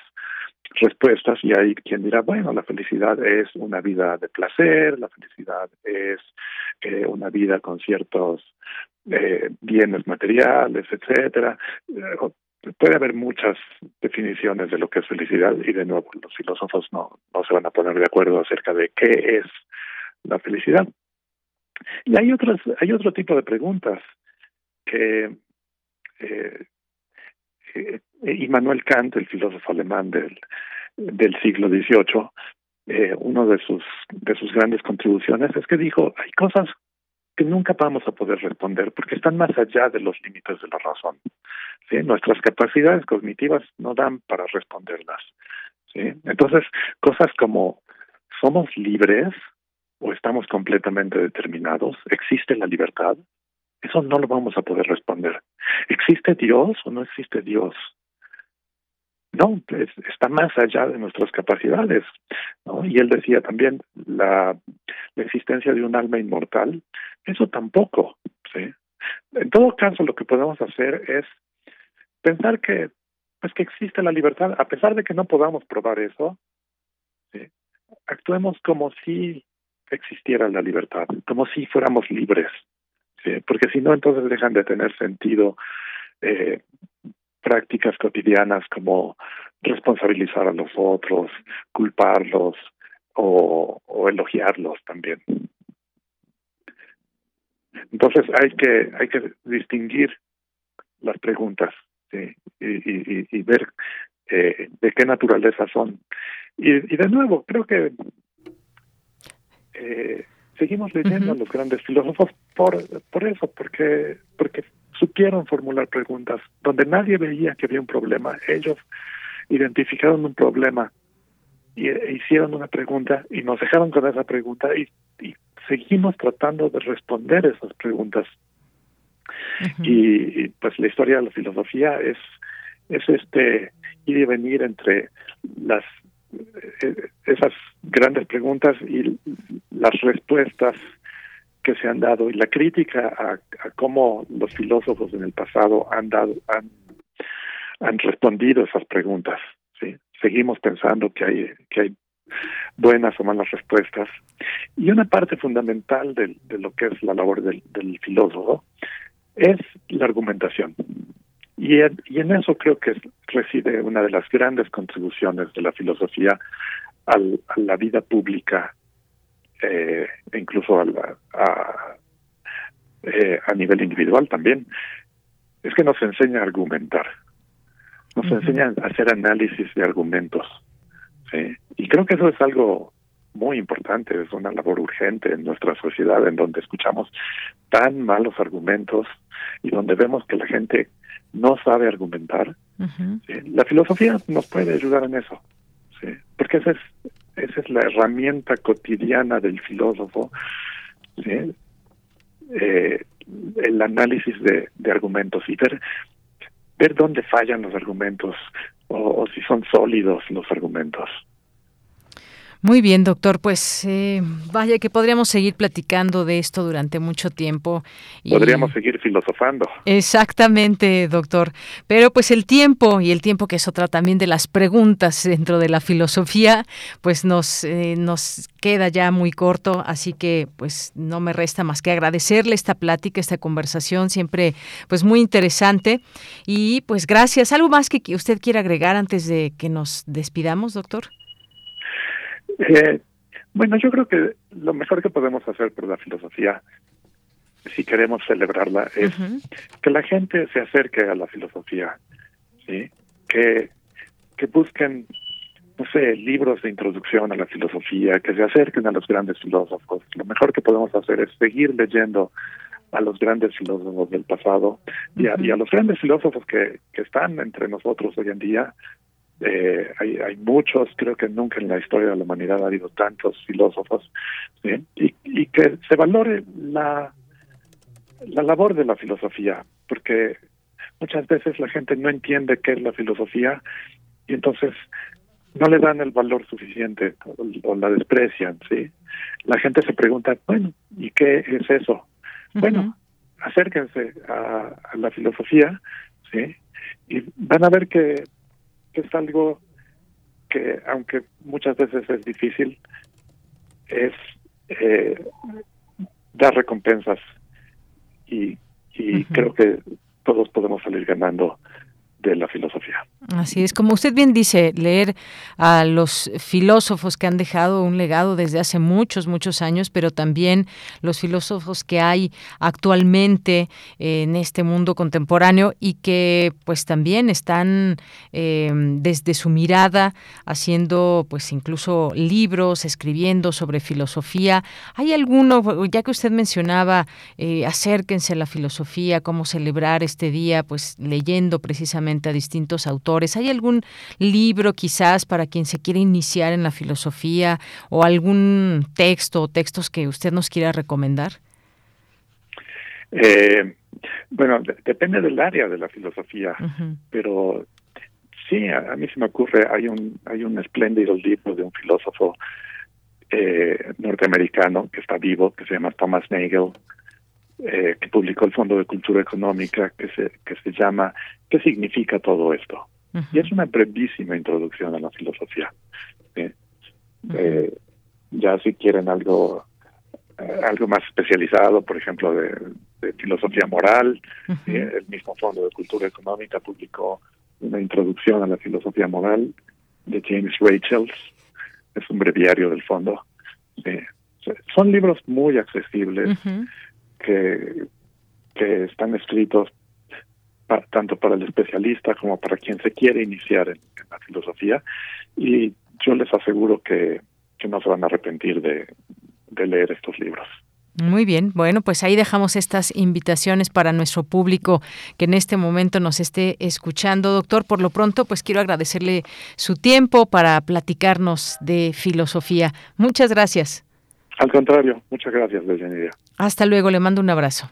respuestas y hay quien dirá, bueno, la felicidad es una vida de placer, la felicidad es eh, una vida con ciertos eh, bienes materiales, etcétera. Eh, puede haber muchas definiciones de lo que es felicidad y de nuevo los filósofos no, no se van a poner de acuerdo acerca de qué es la felicidad. Y hay otras, hay otro tipo de preguntas que eh, eh, Immanuel Kant, el filósofo alemán del, del siglo XVIII, eh, uno de sus de sus grandes contribuciones es que dijo hay cosas que nunca vamos a poder responder porque están más allá de los límites de la razón. Nuestras capacidades cognitivas no dan para responderlas. Entonces, cosas como somos libres o estamos completamente determinados, existe la libertad, eso no lo vamos a poder responder. ¿Existe Dios o no existe Dios? No, está más allá de nuestras capacidades. Y él decía también la, existencia de un alma inmortal, eso tampoco. ¿sí? En todo caso, lo que podemos hacer es pensar que pues que existe la libertad, a pesar de que no podamos probar eso, actuemos como si existiera la libertad, como si fuéramos libres. Porque si no, entonces dejan de tener sentido eh, prácticas cotidianas como responsabilizar a los otros, culparlos o, elogiarlos también. Entonces hay que hay que distinguir las preguntas y, ver eh, de qué naturaleza son. Y, de nuevo, creo que eh, seguimos leyendo a los grandes filósofos por, por eso, porque, porque supieron formular preguntas donde nadie veía que había un problema. Ellos identificaron un problema y e hicieron una pregunta y nos dejaron con esa pregunta y, seguimos tratando de responder esas preguntas. y, pues la historia de la filosofía es es este ir y venir entre las esas grandes preguntas y las respuestas que se han dado y la crítica a, cómo los filósofos en el pasado han dado han, han respondido esas preguntas sí seguimos pensando que hay que hay buenas o malas respuestas. Y una parte fundamental de, lo que es la labor del filósofo es la argumentación y en, y en eso creo que reside una de las grandes contribuciones de la filosofía al, a la vida pública eh, e incluso a, a, eh, a nivel individual también, es que nos enseña a argumentar, nos enseña a hacer análisis de argumentos. ¿sí? Y creo que eso es algo muy importante, es una labor urgente en nuestra sociedad en donde escuchamos tan malos argumentos y donde vemos que la gente no sabe argumentar. La filosofía nos puede ayudar en eso, ¿sí? porque esa es, esa es la herramienta cotidiana del filósofo, ¿sí? eh, el análisis de, de argumentos y ver, ver dónde fallan los argumentos o si son sólidos los argumentos. Muy bien, doctor. Pues eh, vaya que podríamos seguir platicando de esto durante mucho tiempo. Podríamos seguir filosofando. Exactamente, doctor. Pero pues el tiempo y el tiempo que es otra también de las preguntas dentro de la filosofía, pues nos eh, nos queda ya muy corto. Así que pues no me resta más que agradecerle esta plática, esta conversación siempre pues muy interesante y pues gracias. Algo más que usted quiera agregar antes de que nos despidamos, doctor. Eh, bueno, yo creo que lo mejor que podemos hacer por la filosofía, si queremos celebrarla, es que la gente se acerque a la filosofía, ¿sí? que, que busquen, no sé, libros de introducción a la filosofía, que se acerquen a los grandes filósofos. Lo mejor que podemos hacer es seguir leyendo a los grandes filósofos del pasado y, a, y a los grandes filósofos que, que están entre nosotros hoy en día, eh, hay, hay muchos, creo que nunca en la historia de la humanidad ha habido tantos filósofos, y, y que se valore la, la labor de la filosofía, porque muchas veces la gente no entiende qué es la filosofía y entonces no le dan el valor suficiente o, la desprecian, ¿sí? La gente se pregunta, bueno, ¿y qué es eso? Bueno, acérquense a, a, la filosofía, ¿sí? Y van a ver que es algo que, aunque muchas veces es difícil, es eh, dar recompensas. Y, y creo que todos podemos salir ganando de la filosofía. Así es, como usted bien dice, leer a los filósofos que han dejado un legado desde hace muchos, muchos años, pero también los filósofos que hay actualmente en este mundo contemporáneo y que pues también están eh, desde su mirada haciendo pues incluso libros, escribiendo sobre filosofía. ¿Hay alguno, ya que usted mencionaba, eh, acérquense a la filosofía, cómo celebrar este día, pues leyendo precisamente a distintos autores? ¿Hay algún libro quizás para quien se quiere iniciar en la filosofía o algún texto o textos que usted nos quiera recomendar? Eh, bueno, depende del área de la filosofía, pero sí, a, mí se me ocurre, hay un, hay un espléndido libro de un filósofo eh, norteamericano que está vivo, que se llama Thomas Nagel, eh, que publicó el Fondo de Cultura Económica, que se, que se llama ¿Qué significa todo esto? Y es una brevísima introducción a la filosofía. Eh, ya si quieren algo eh, algo más especializado, por ejemplo, de, filosofía moral. El mismo Fondo de Cultura Económica publicó una introducción a la filosofía moral de James Rachels. Es un breviario del fondo. son libros muy accesibles que, están escritos tanto para el especialista como para quien se quiere iniciar en, la filosofía. Y yo les aseguro que, que no se van a arrepentir de, de leer estos libros. Muy bien, bueno, pues ahí dejamos estas invitaciones para nuestro público que en este momento nos esté escuchando. Doctor, por lo pronto, pues quiero agradecerle su tiempo para platicarnos de filosofía. Muchas gracias. Al contrario, muchas gracias, Deyanira. Hasta luego, le mando un abrazo.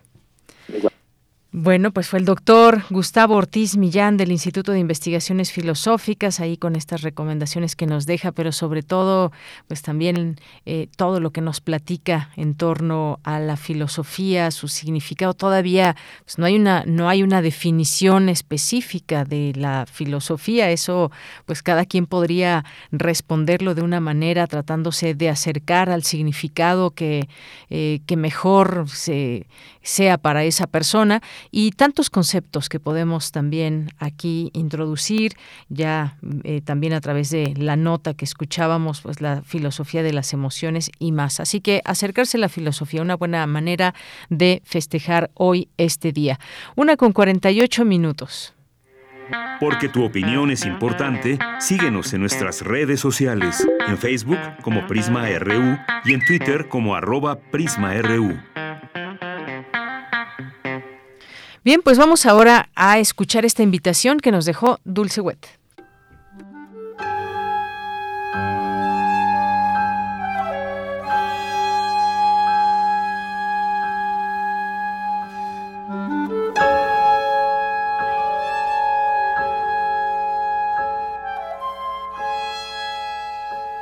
Bueno, pues fue el doctor Gustavo Ortiz Millán del Instituto de Investigaciones Filosóficas, ahí con estas recomendaciones que nos deja, pero sobre todo, pues también eh, todo lo que nos platica en torno a la filosofía, su significado. Todavía pues no hay una no hay una definición específica de la filosofía. Eso, pues cada quien podría responderlo de una manera, tratándose de acercar al significado que eh, que mejor se, sea para esa persona y tantos conceptos que podemos también aquí introducir, ya eh, también a través de la nota que escuchábamos, pues la filosofía de las emociones y más. Así que acercarse a la filosofía, una buena manera de festejar hoy este día. Una con 48 minutos. Porque tu opinión es importante, síguenos en nuestras redes sociales, en Facebook como Prisma RU y en Twitter como arroba PrismaRU. Bien, pues vamos ahora a escuchar esta invitación que nos dejó Dulce Wet.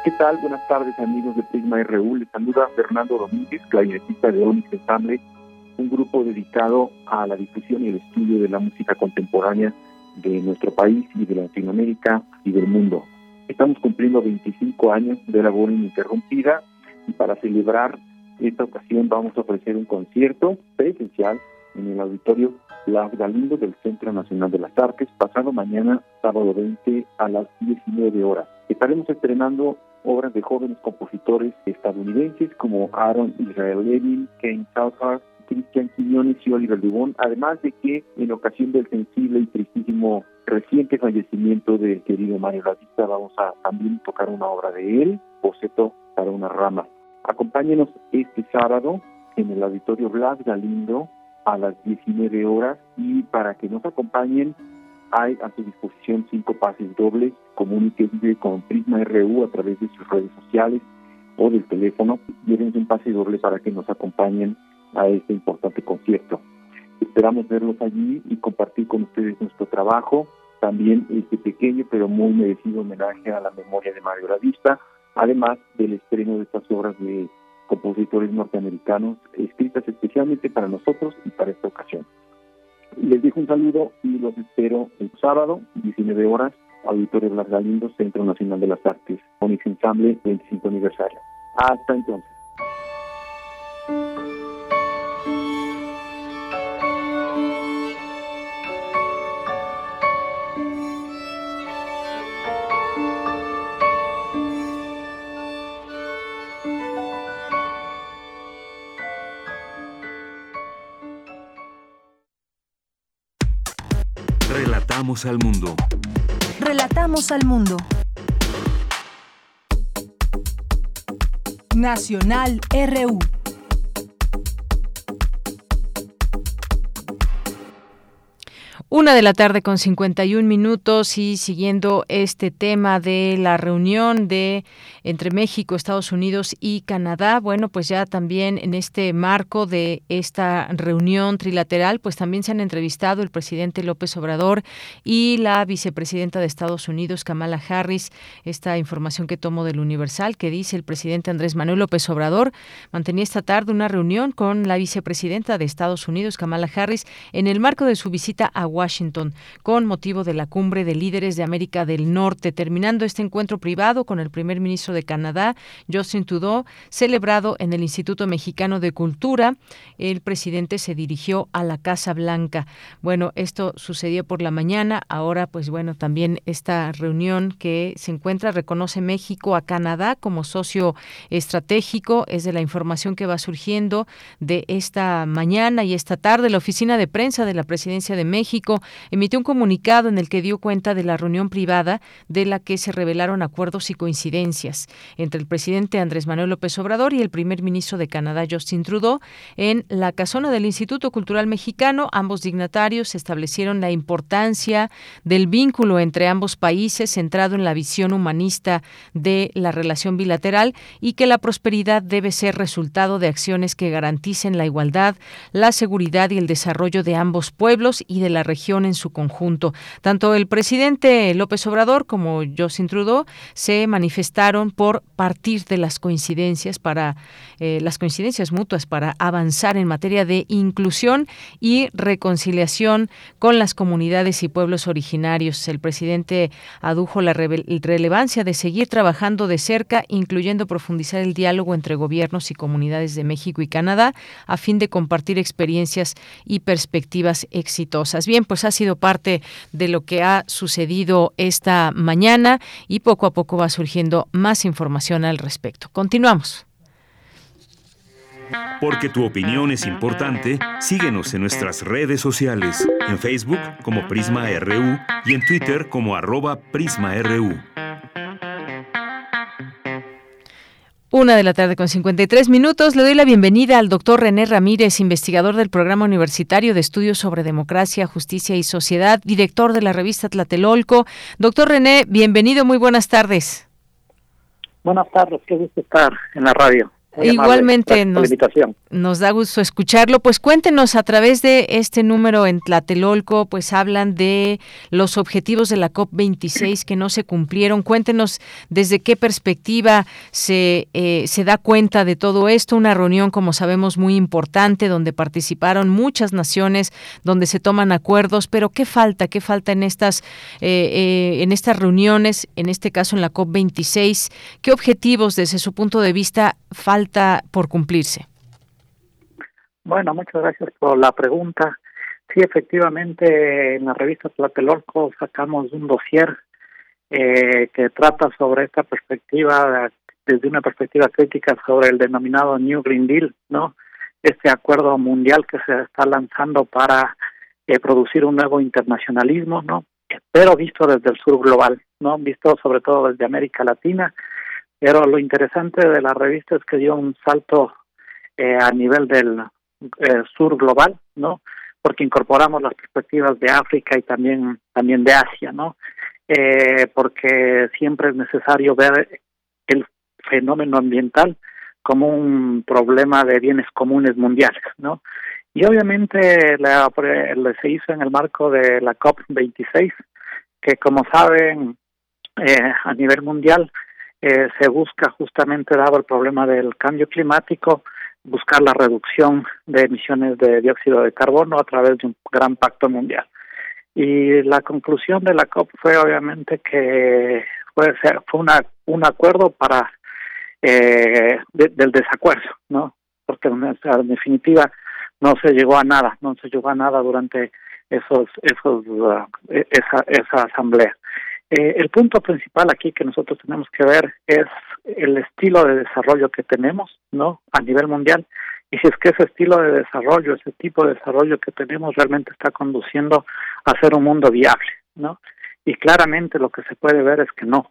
¿Qué tal? Buenas tardes amigos de Prisma RU. Les saluda Fernando Domínguez, clarinetista de Onix Ensemble un grupo dedicado a la difusión y el estudio de la música contemporánea de nuestro país y de Latinoamérica y del mundo. Estamos cumpliendo 25 años de labor ininterrumpida y para celebrar esta ocasión vamos a ofrecer un concierto presencial en el auditorio Blas Galindo del Centro Nacional de las Artes pasado mañana, sábado 20 a las 19 horas. Estaremos estrenando obras de jóvenes compositores estadounidenses como Aaron Israel Levin, Kane Southard, Cristian Quiñones y Oliver Dubón, además de que en ocasión del sensible y tristísimo reciente fallecimiento del querido Mario Lavista vamos a también tocar una obra de él, Boceto para una rama. Acompáñenos este sábado en el Auditorio Blas Galindo a las 19 horas y para que nos acompañen hay a su disposición cinco pases dobles, comuníquense con Prisma RU a través de sus redes sociales o del teléfono, llévense un pase doble para que nos acompañen a este importante concierto. Esperamos verlos allí y compartir con ustedes nuestro trabajo, también este pequeño pero muy merecido homenaje a la memoria de Mario Lavista, además del estreno de estas obras de compositores norteamericanos escritas especialmente para nosotros y para esta ocasión. Les dejo un saludo y los espero el sábado, 19 horas, Auditorio Blas Galindo, Centro Nacional de las Artes, Onix Ensemble, 25 aniversario. Hasta entonces. Relatamos al mundo. Relatamos al mundo. Nacional RU. Una de la tarde con 51 minutos y siguiendo este tema de la reunión de entre México, Estados Unidos y Canadá, bueno, pues ya también en este marco de esta reunión trilateral, pues también se han entrevistado el presidente López Obrador y la vicepresidenta de Estados Unidos, Kamala Harris. Esta información que tomo del Universal que dice el presidente Andrés Manuel López Obrador mantenía esta tarde una reunión con la vicepresidenta de Estados Unidos, Kamala Harris, en el marco de su visita a Washington Washington con motivo de la cumbre de líderes de América del Norte. Terminando este encuentro privado con el primer ministro de Canadá, Justin Trudeau, celebrado en el Instituto Mexicano de Cultura, el presidente se dirigió a la Casa Blanca. Bueno, esto sucedió por la mañana. Ahora, pues bueno, también esta reunión que se encuentra reconoce México a Canadá como socio estratégico. Es de la información que va surgiendo de esta mañana y esta tarde. La oficina de prensa de la Presidencia de México emitió un comunicado en el que dio cuenta de la reunión privada de la que se revelaron acuerdos y coincidencias entre el presidente Andrés Manuel López Obrador y el primer ministro de Canadá, Justin Trudeau, en la casona del Instituto Cultural Mexicano. Ambos dignatarios establecieron la importancia del vínculo entre ambos países centrado en la visión humanista de la relación bilateral y que la prosperidad debe ser resultado de acciones que garanticen la igualdad, la seguridad y el desarrollo de ambos pueblos y de la región en su conjunto. Tanto el presidente López Obrador como Justin Trudeau se manifestaron por partir de las coincidencias para eh, las coincidencias mutuas para avanzar en materia de inclusión y reconciliación con las comunidades y pueblos originarios. El presidente adujo la relevancia de seguir trabajando de cerca, incluyendo profundizar el diálogo entre gobiernos y comunidades de México y Canadá, a fin de compartir experiencias y perspectivas exitosas. Bien, pues ha sido parte de lo que ha sucedido esta mañana y poco a poco va surgiendo más información al respecto. Continuamos. Porque tu opinión es importante, síguenos en nuestras redes sociales, en Facebook como Prisma RU y en Twitter como arroba PrismaRU. Una de la tarde con 53 minutos. Le doy la bienvenida al doctor René Ramírez, investigador del Programa Universitario de Estudios sobre Democracia, Justicia y Sociedad, director de la revista Tlatelolco. Doctor René, bienvenido, muy buenas tardes. Buenas tardes, qué gusto estar en la radio. Igualmente nos, da gusto escucharlo. Pues cuéntenos a través de este número en Tlatelolco, pues hablan de los objetivos de la COP26 [clears throat] que no se cumplieron. Cuéntenos desde qué perspectiva se, eh, se da cuenta de todo esto. Una reunión, como sabemos, muy importante donde participaron muchas naciones, donde se toman acuerdos. Pero ¿qué falta? ¿Qué falta en estas, eh, eh, en estas reuniones, en este caso en la COP26? ¿Qué objetivos desde su punto de vista faltan? Por cumplirse? Bueno, muchas gracias por la pregunta. Sí, efectivamente, en la revista Tlatelolco sacamos un dossier eh, que trata sobre esta perspectiva, desde una perspectiva crítica sobre el denominado New Green Deal, ¿no? Este acuerdo mundial que se está lanzando para eh, producir un nuevo internacionalismo, ¿no? Pero visto desde el sur global, ¿no? Visto sobre todo desde América Latina pero lo interesante de la revista es que dio un salto eh, a nivel del eh, sur global, ¿no? Porque incorporamos las perspectivas de África y también también de Asia, ¿no? Eh, porque siempre es necesario ver el fenómeno ambiental como un problema de bienes comunes mundiales, ¿no? Y obviamente la, se hizo en el marco de la COP 26, que como saben a nivel mundial eh, se busca justamente, dado el problema del cambio climático, buscar la reducción de emisiones de dióxido de carbono a través de un gran pacto mundial. Y la conclusión de la COP fue obviamente que fue, fue una, un acuerdo para eh, del desacuerdo, ¿no? Porque en definitiva no se llegó a nada, no se llegó a nada durante esos, esos, uh, esa, esa asamblea. Eh, el punto principal aquí que nosotros tenemos que ver es el estilo de desarrollo que tenemos, ¿no? A nivel mundial. Y si es que ese estilo de desarrollo, ese tipo de desarrollo que tenemos realmente está conduciendo a ser un mundo viable, ¿no? Y claramente lo que se puede ver es que no.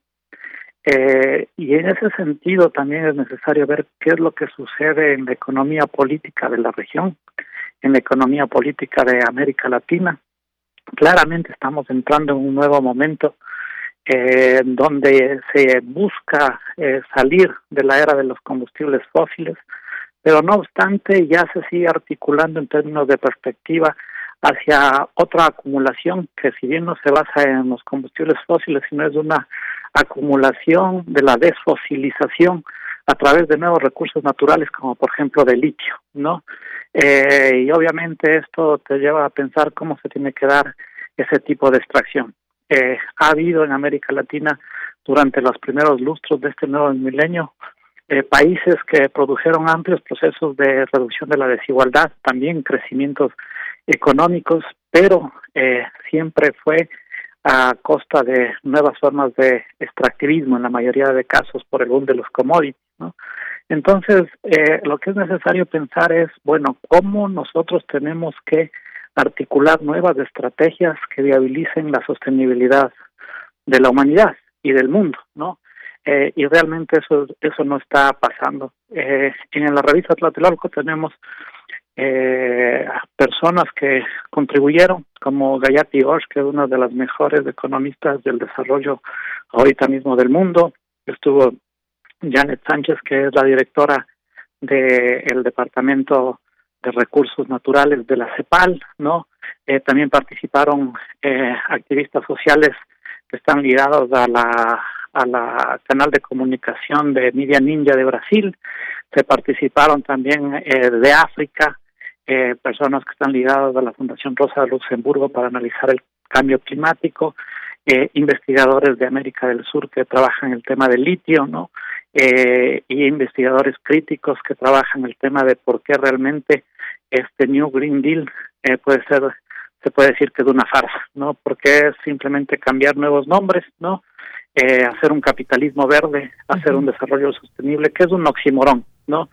Eh, y en ese sentido también es necesario ver qué es lo que sucede en la economía política de la región, en la economía política de América Latina. Claramente estamos entrando en un nuevo momento eh, donde se busca eh, salir de la era de los combustibles fósiles, pero no obstante ya se sigue articulando en términos de perspectiva hacia otra acumulación que si bien no se basa en los combustibles fósiles, sino es una acumulación de la desfosilización a través de nuevos recursos naturales como por ejemplo de litio, ¿no? Eh, y obviamente esto te lleva a pensar cómo se tiene que dar ese tipo de extracción. Eh, ha habido en América Latina durante los primeros lustros de este nuevo milenio eh, países que produjeron amplios procesos de reducción de la desigualdad, también crecimientos económicos, pero eh, siempre fue a costa de nuevas formas de extractivismo en la mayoría de casos por el boom de los commodities, ¿no? Entonces, eh, lo que es necesario pensar es, bueno, cómo nosotros tenemos que articular nuevas estrategias que viabilicen la sostenibilidad de la humanidad y del mundo, ¿no? Eh, y realmente eso eso no está pasando. Eh, en la revista Tlatelolco tenemos eh, personas que contribuyeron, como Gayati Osh, que es una de las mejores economistas del desarrollo ahorita mismo del mundo. Estuvo Janet Sánchez, que es la directora del Departamento de Recursos Naturales de la CEPAL, ¿no? Eh, también participaron eh, activistas sociales que están ligados a la a la canal de comunicación de Media Ninja de Brasil, se participaron también eh, de África, eh, personas que están ligadas a la Fundación Rosa de Luxemburgo para analizar el cambio climático, eh, investigadores de América del Sur que trabajan el tema del litio, ¿no? Eh, y investigadores críticos que trabajan el tema de por qué realmente este New Green Deal eh, puede ser, se puede decir que es una farsa, ¿no? Porque es simplemente cambiar nuevos nombres, ¿no? Eh, hacer un capitalismo verde, hacer un desarrollo sostenible, que es un oxímoron, ¿no?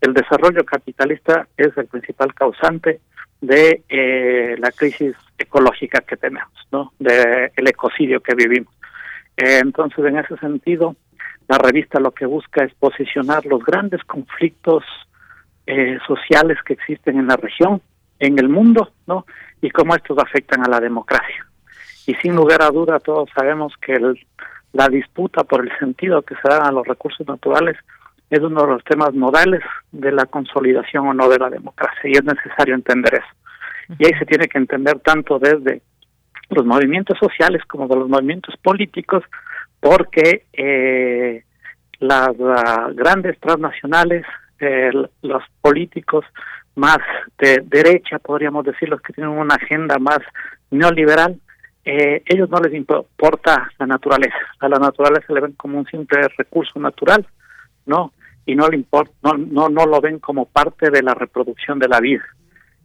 el desarrollo capitalista es el principal causante de eh, la crisis ecológica que tenemos, ¿no? De el ecocidio que vivimos. Eh, entonces, en ese sentido, la revista lo que busca es posicionar los grandes conflictos eh, sociales que existen en la región, en el mundo, ¿no? Y cómo estos afectan a la democracia. Y sin lugar a duda, todos sabemos que el, la disputa por el sentido que se da a los recursos naturales es uno de los temas nodales de la consolidación o no de la democracia y es necesario entender eso. Y ahí se tiene que entender tanto desde los movimientos sociales como de los movimientos políticos, porque eh, las grandes transnacionales, eh, los políticos más de derecha, podríamos decir, los que tienen una agenda más neoliberal, eh, ellos no les importa la naturaleza. A la naturaleza le ven como un simple recurso natural, ¿no? y no le importa, no, no, no lo ven como parte de la reproducción de la vida.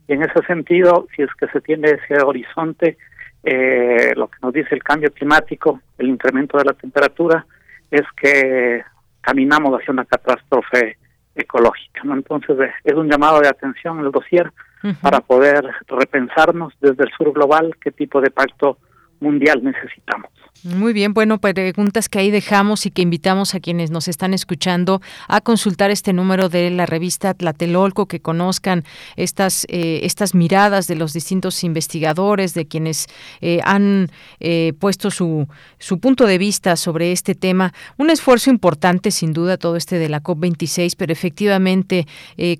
Y en ese sentido, si es que se tiene ese horizonte, eh, lo que nos dice el cambio climático, el incremento de la temperatura, es que caminamos hacia una catástrofe ecológica. ¿no? Entonces, eh, es un llamado de atención el dossier para poder repensarnos desde el sur global qué tipo de pacto mundial necesitamos. Muy bien, bueno, preguntas que ahí dejamos y que invitamos a quienes nos están escuchando a consultar este número de la revista Tlatelolco, que conozcan estas, eh, estas miradas de los distintos investigadores, de quienes eh, han eh, puesto su, su punto de vista sobre este tema. Un esfuerzo importante, sin duda, todo este de la COP26, pero efectivamente,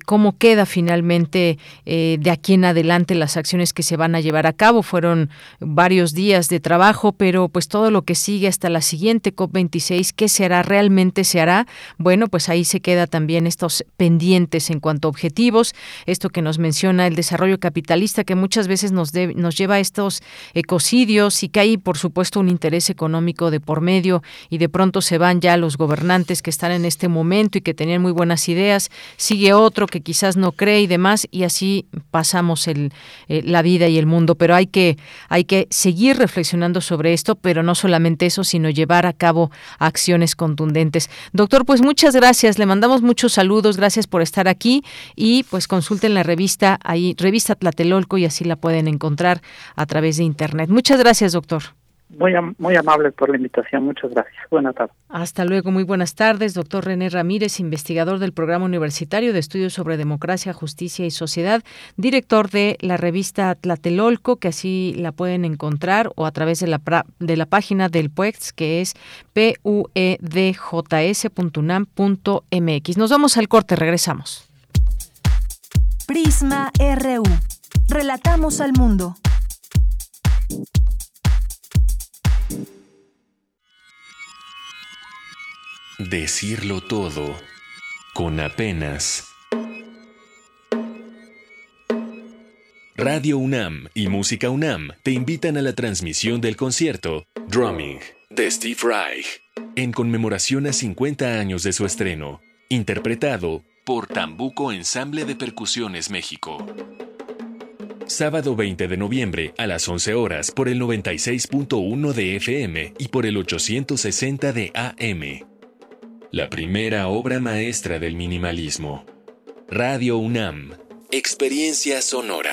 cómo queda finalmente de aquí en adelante las acciones que se van a llevar a cabo. Fueron varios días de trabajo, pero pues todo lo que sigue hasta la siguiente COP26, ¿qué se hará? ¿Realmente se hará? Bueno, pues ahí se queda también estos pendientes en cuanto a objetivos, esto que nos menciona el desarrollo capitalista que muchas veces nos, nos lleva a estos ecocidios y que hay, por supuesto, un interés económico de por medio y de pronto se van ya los gobernantes que están en este momento y que tenían muy buenas ideas, sigue otro que quizás no cree y demás y así pasamos el, eh, la vida y el mundo, pero hay que, hay que seguir reflexionando sobre esto, pero no solamente eso, sino llevar a cabo acciones contundentes. Doctor, pues muchas gracias, le mandamos muchos saludos, gracias por estar aquí y pues consulten la revista ahí, revista Tlatelolco y así la pueden encontrar a través de internet. Muchas gracias, doctor. Muy, muy amable por la invitación. Muchas gracias. Buenas tardes. Hasta luego. Muy buenas tardes, doctor René Ramírez, investigador del Programa Universitario de Estudios sobre Democracia, Justicia y Sociedad, director de la revista Tlatelolco, que así la pueden encontrar o a través de la, de la página del PUEX, que es puedjs.unam.mx. Nos vamos al corte, regresamos. Prisma RU. Relatamos al mundo. Decirlo todo con apenas Radio UNAM y Música UNAM te invitan a la transmisión del concierto Drumming de Steve Reich en conmemoración a 50 años de su estreno, interpretado por Tambuco Ensamble de Percusiones México. Sábado 20 de noviembre a las 11 horas por el 96.1 de FM y por el 860 de AM. La primera obra maestra del minimalismo. Radio UNAM. Experiencia sonora.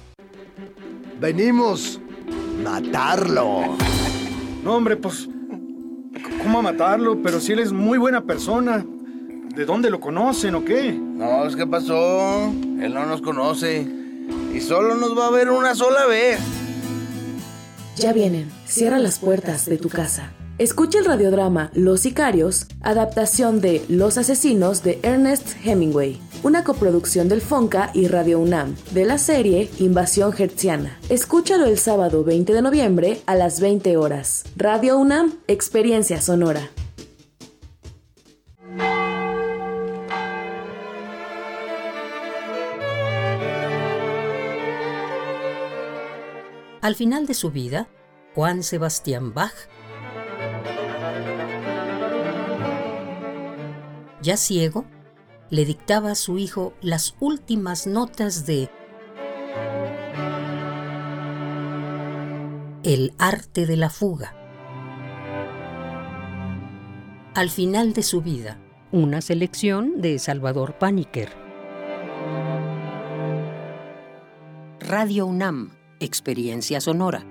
Venimos matarlo. No, hombre, pues. ¿Cómo matarlo? Pero si él es muy buena persona. ¿De dónde lo conocen o qué? No, es que pasó. Él no nos conoce. Y solo nos va a ver una sola vez. Ya vienen. Cierra las puertas de tu casa. Escucha el radiodrama Los Sicarios, adaptación de Los Asesinos de Ernest Hemingway, una coproducción del FONCA y Radio UNAM, de la serie Invasión Hertziana. Escúchalo el sábado 20 de noviembre a las 20 horas. Radio UNAM, Experiencia Sonora. Al final de su vida, Juan Sebastián Bach ya ciego, le dictaba a su hijo las últimas notas de El arte de la fuga. Al final de su vida, una selección de Salvador Paniker. Radio UNAM, Experiencia Sonora.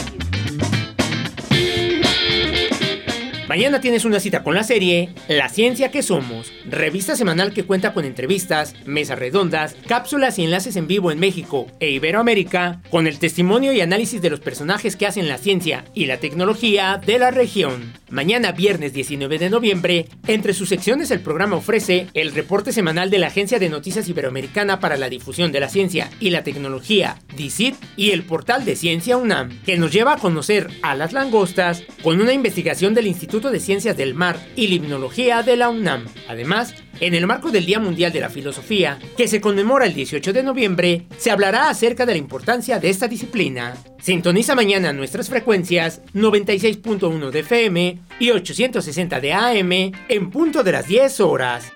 Mañana tienes una cita con la serie La Ciencia que Somos, revista semanal que cuenta con entrevistas, mesas redondas, cápsulas y enlaces en vivo en México e Iberoamérica, con el testimonio y análisis de los personajes que hacen la ciencia y la tecnología de la región. Mañana viernes 19 de noviembre, entre sus secciones el programa ofrece el reporte semanal de la Agencia de Noticias Iberoamericana para la Difusión de la Ciencia y la Tecnología, DICIT, y el portal de Ciencia UNAM, que nos lleva a conocer a las langostas con una investigación del Instituto de Ciencias del Mar y Limnología de la UNAM. Además, en el marco del Día Mundial de la Filosofía, que se conmemora el 18 de noviembre, se hablará acerca de la importancia de esta disciplina. Sintoniza mañana nuestras frecuencias 96.1 de FM y 860 de AM en punto de las 10 horas.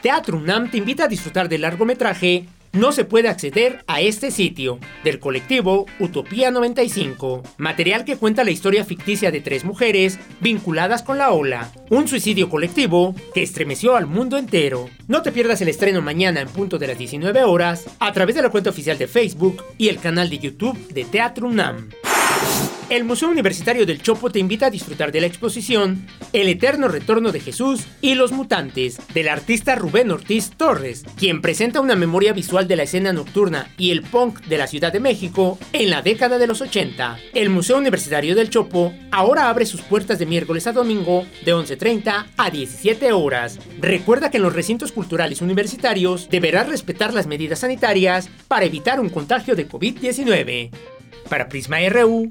Teatro UNAM te invita a disfrutar del largometraje no se puede acceder a este sitio, del colectivo Utopía 95, material que cuenta la historia ficticia de tres mujeres vinculadas con la ola, un suicidio colectivo que estremeció al mundo entero. No te pierdas el estreno mañana en punto de las 19 horas a través de la cuenta oficial de Facebook y el canal de YouTube de Teatro UNAM. El Museo Universitario del Chopo te invita a disfrutar de la exposición El Eterno Retorno de Jesús y los Mutantes, del artista Rubén Ortiz Torres, quien presenta una memoria visual de la escena nocturna y el punk de la Ciudad de México en la década de los 80. El Museo Universitario del Chopo ahora abre sus puertas de miércoles a domingo de 11.30 a 17 horas. Recuerda que en los recintos culturales universitarios deberás respetar las medidas sanitarias para evitar un contagio de COVID-19. Para Prisma RU,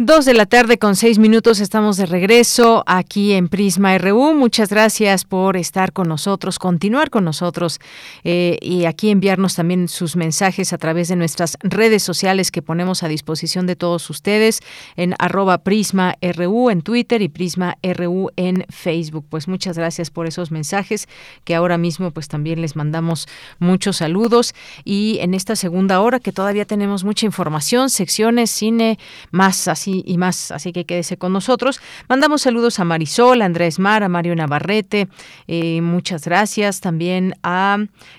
Dos de la tarde con seis minutos estamos de regreso aquí en Prisma RU. Muchas gracias por estar con nosotros, continuar con nosotros eh, y aquí enviarnos también sus mensajes a través de nuestras redes sociales que ponemos a disposición de todos ustedes en arroba Prisma RU en Twitter y Prisma RU en Facebook. Pues muchas gracias por esos mensajes que ahora mismo pues también les mandamos muchos saludos y en esta segunda hora que todavía tenemos mucha información, secciones, cine, más así y, más, así que quédese con nosotros. Mandamos saludos a Marisol, a Andrés Mar, a Mario Navarrete, eh, muchas gracias también a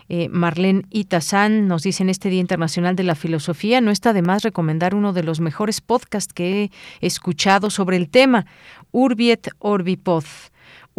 eh, Marlene Itazán, nos dice en este Día Internacional de la Filosofía, no está de más recomendar uno de los mejores podcasts que he escuchado sobre el tema, Urbiet Orbipod.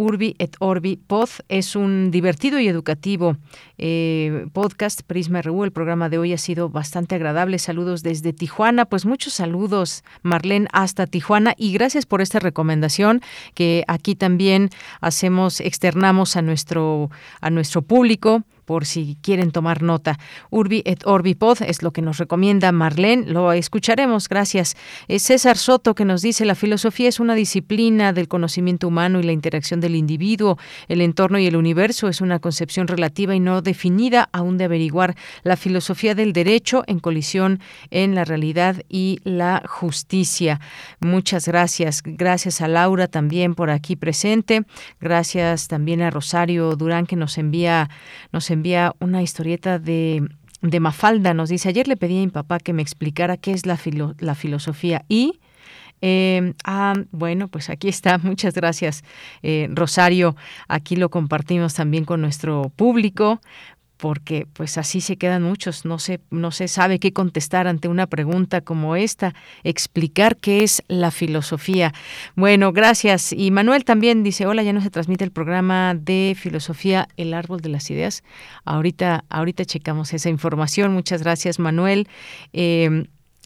Urbi et Orbi Pod. Es un divertido y educativo eh, podcast Prisma RU. El programa de hoy ha sido bastante agradable. Saludos desde Tijuana. Pues muchos saludos, Marlene, hasta Tijuana. Y gracias por esta recomendación que aquí también hacemos, externamos a nuestro, a nuestro público por si quieren tomar nota. Urbi et Orbi Pod es lo que nos recomienda Marlene. Lo escucharemos, gracias. Es César Soto que nos dice la filosofía es una disciplina del conocimiento humano y la interacción del individuo, el entorno y el universo es una concepción relativa y no definida aún de averiguar la filosofía del derecho en colisión en la realidad y la justicia. Muchas gracias. Gracias a Laura también por aquí presente. Gracias también a Rosario Durán que nos envía envía una historieta de, de Mafalda. Nos dice, ayer le pedí a mi papá que me explicara qué es la, la filosofía y... Eh, ah, bueno, pues aquí está. [laughs] Muchas gracias, eh, Rosario. Aquí lo compartimos también con nuestro público porque pues así se quedan muchos, no se, no se sabe qué contestar ante una pregunta como esta, explicar qué es la filosofía. Bueno, gracias. Y Manuel también dice, hola, ya no se transmite el programa de filosofía El Árbol de las Ideas. Ahorita, ahorita checamos esa información. Muchas gracias, Manuel. Mm,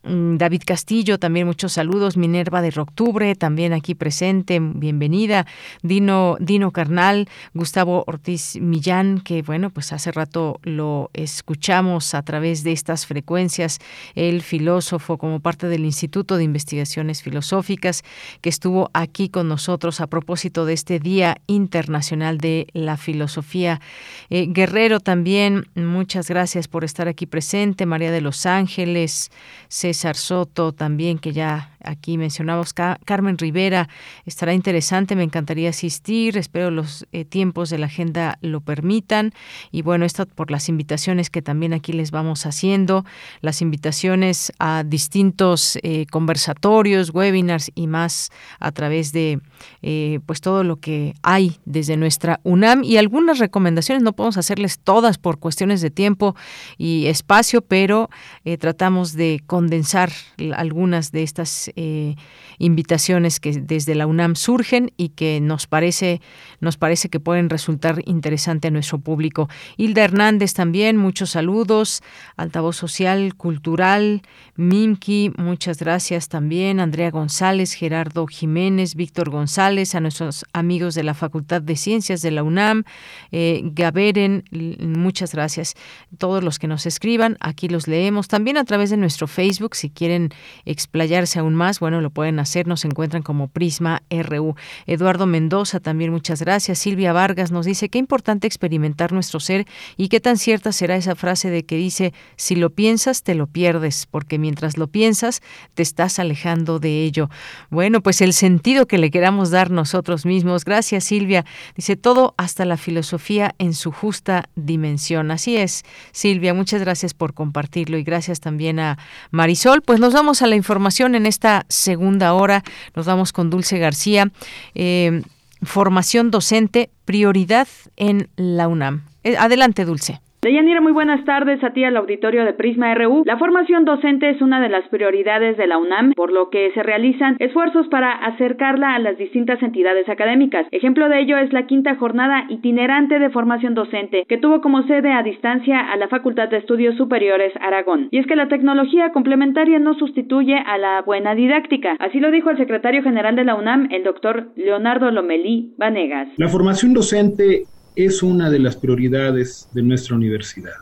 David Castillo, también muchos saludos. Minerva de Octubre, también aquí presente, bienvenida. Dino, Dino Carnal, Gustavo Ortiz Millán, que bueno, pues hace rato lo escuchamos a través de estas frecuencias, el filósofo como parte del Instituto de Investigaciones Filosóficas, que estuvo aquí con nosotros a propósito de este Día Internacional de la Filosofía. Eh, Guerrero también, muchas gracias por estar aquí presente. María de los Ángeles, César Soto también, que ya aquí mencionamos, Carmen Rivera, estará interesante, me encantaría asistir, espero los eh, tiempos de la agenda lo permitan. Y bueno, esto por las invitaciones que también aquí les vamos haciendo, las invitaciones a distintos eh, conversatorios, webinars y más a través de eh, pues todo lo que hay desde nuestra UNAM. Y algunas recomendaciones, no podemos hacerles todas por cuestiones de tiempo y espacio, pero tratamos de condensar algunas de estas eh, invitaciones que desde la UNAM surgen y que nos parece, nos parece que pueden resultar interesante a nuestro público. Hilda Hernández también, muchos saludos. Altavoz Social, Cultural, Mimki, muchas gracias también. Andrea González, Gerardo Jiménez, Víctor González, a nuestros amigos de la Facultad de Ciencias de la UNAM, eh, Gaberen, muchas gracias. Todos los que nos escriban, aquí los leemos. También a través de nuestro Facebook, si quieren explayarse aún más, bueno, lo pueden hacer, nos encuentran como Prisma RU. Eduardo Mendoza también muchas gracias. Silvia Vargas nos dice qué importante experimentar nuestro ser y qué tan cierta será esa frase de que dice, si lo piensas, te lo pierdes, porque mientras lo piensas, te estás alejando de ello. Bueno, pues el sentido que le queramos dar nosotros mismos. Gracias, Silvia. Dice todo hasta la filosofía en su justa dimensión. Así es, Silvia, muchas gracias por compartirlo y gracias también a Marisol. Pues nos vamos a la información en esta segunda hora. Nos vamos con Dulce García. Eh, formación docente, prioridad en la UNAM. Eh, adelante, Dulce. Deyanira, muy buenas tardes a ti al auditorio de Prisma RU. La formación docente es una de las prioridades de la UNAM, por lo que se realizan esfuerzos para acercarla a las distintas entidades académicas. Ejemplo de ello es la quinta jornada itinerante de formación docente, que tuvo como sede a distancia a la Facultad de Estudios Superiores Aragón. Y es que la tecnología complementaria no sustituye a la buena didáctica. Así lo dijo el secretario general de la UNAM, el doctor Leonardo Lomelí Vanegas. La formación docente es una de las prioridades de nuestra universidad.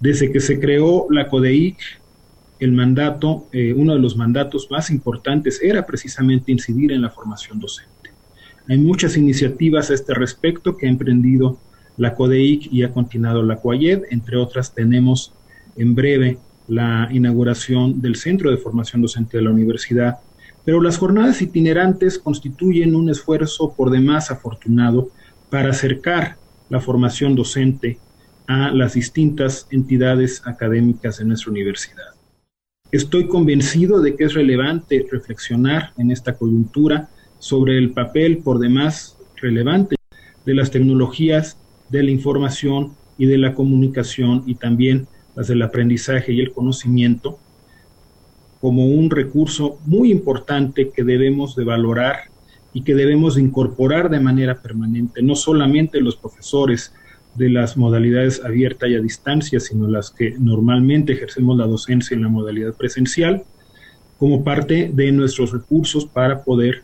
Desde que se creó la CODEIC el mandato, eh, uno de los mandatos más importantes era precisamente incidir en la formación docente. Hay muchas iniciativas a este respecto que ha emprendido la CODEIC y ha continuado la COAYED. Entre otras, tenemos en breve la inauguración del Centro de Formación Docente de la Universidad. Pero las jornadas itinerantes constituyen un esfuerzo por demás afortunado para acercar la formación docente a las distintas entidades académicas de nuestra universidad. Estoy convencido de que es relevante reflexionar en esta coyuntura sobre el papel por demás relevante de las tecnologías de la información y de la comunicación y también las del aprendizaje y el conocimiento como un recurso muy importante que debemos de valorar y que debemos de incorporar de manera permanente, no solamente los profesores de las modalidades abierta y a distancia, sino las que normalmente ejercemos la docencia en la modalidad presencial, como parte de nuestros recursos para poder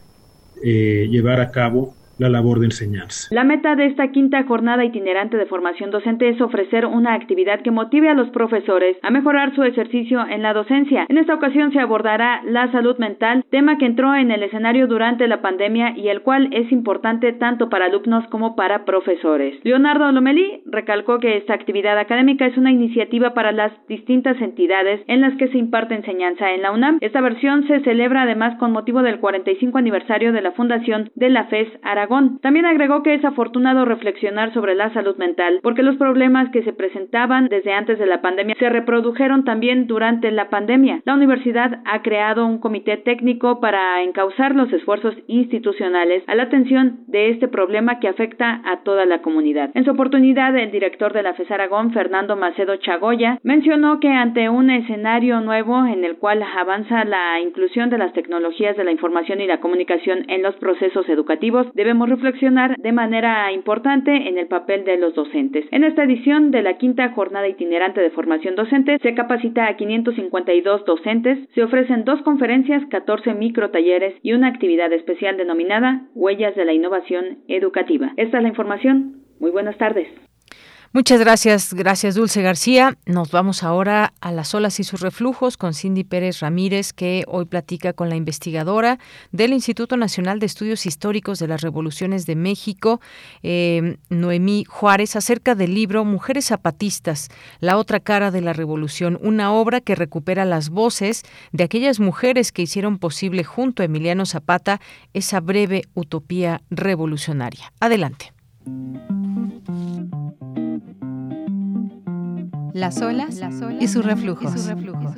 eh, llevar a cabo la labor de enseñanza. La meta de esta quinta jornada itinerante de formación docente es ofrecer una actividad que motive a los profesores a mejorar su ejercicio en la docencia. En esta ocasión se abordará la salud mental, tema que entró en el escenario durante la pandemia y el cual es importante tanto para alumnos como para profesores. Leonardo Lomelí recalcó que esta actividad académica es una iniciativa para las distintas entidades en las que se imparte enseñanza en la UNAM. Esta versión se celebra además con motivo del 45 aniversario de la fundación de la FES Aragón también agregó que es afortunado reflexionar sobre la salud mental, porque los problemas que se presentaban desde antes de la pandemia se reprodujeron también durante la pandemia. La universidad ha creado un comité técnico para encauzar los esfuerzos institucionales a la atención de este problema que afecta a toda la comunidad. En su oportunidad, el director de la FES Aragón, Fernando Macedo Chagoya, mencionó que ante un escenario nuevo en el cual avanza la inclusión de las tecnologías de la información y la comunicación en los procesos educativos, debemos reflexionar de manera importante en el papel de los docentes. En esta edición de la quinta jornada itinerante de formación docente se capacita a 552 docentes, se ofrecen dos conferencias, 14 microtalleres y una actividad especial denominada Huellas de la Innovación Educativa. Esta es la información. Muy buenas tardes. Muchas gracias, gracias Dulce García. Nos vamos ahora a las olas y sus reflujos con Cindy Pérez Ramírez, que hoy platica con la investigadora del Instituto Nacional de Estudios Históricos de las Revoluciones de México, eh, Noemí Juárez, acerca del libro Mujeres Zapatistas, la otra cara de la revolución, una obra que recupera las voces de aquellas mujeres que hicieron posible junto a Emiliano Zapata esa breve utopía revolucionaria. Adelante. Las olas, y sus reflujos. Y sus reflujos.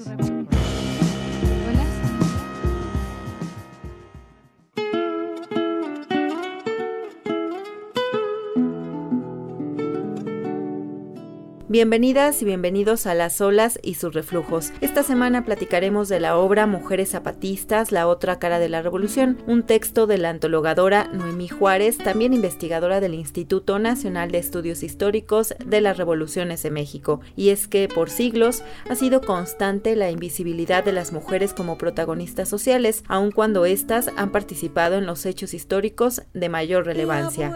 Bienvenidas y bienvenidos a Las olas y sus reflujos. Esta semana platicaremos de la obra Mujeres Zapatistas, la otra cara de la revolución, un texto de la antologadora Noemí Juárez, también investigadora del Instituto Nacional de Estudios Históricos de las Revoluciones de México. Y es que por siglos ha sido constante la invisibilidad de las mujeres como protagonistas sociales, aun cuando éstas han participado en los hechos históricos de mayor relevancia.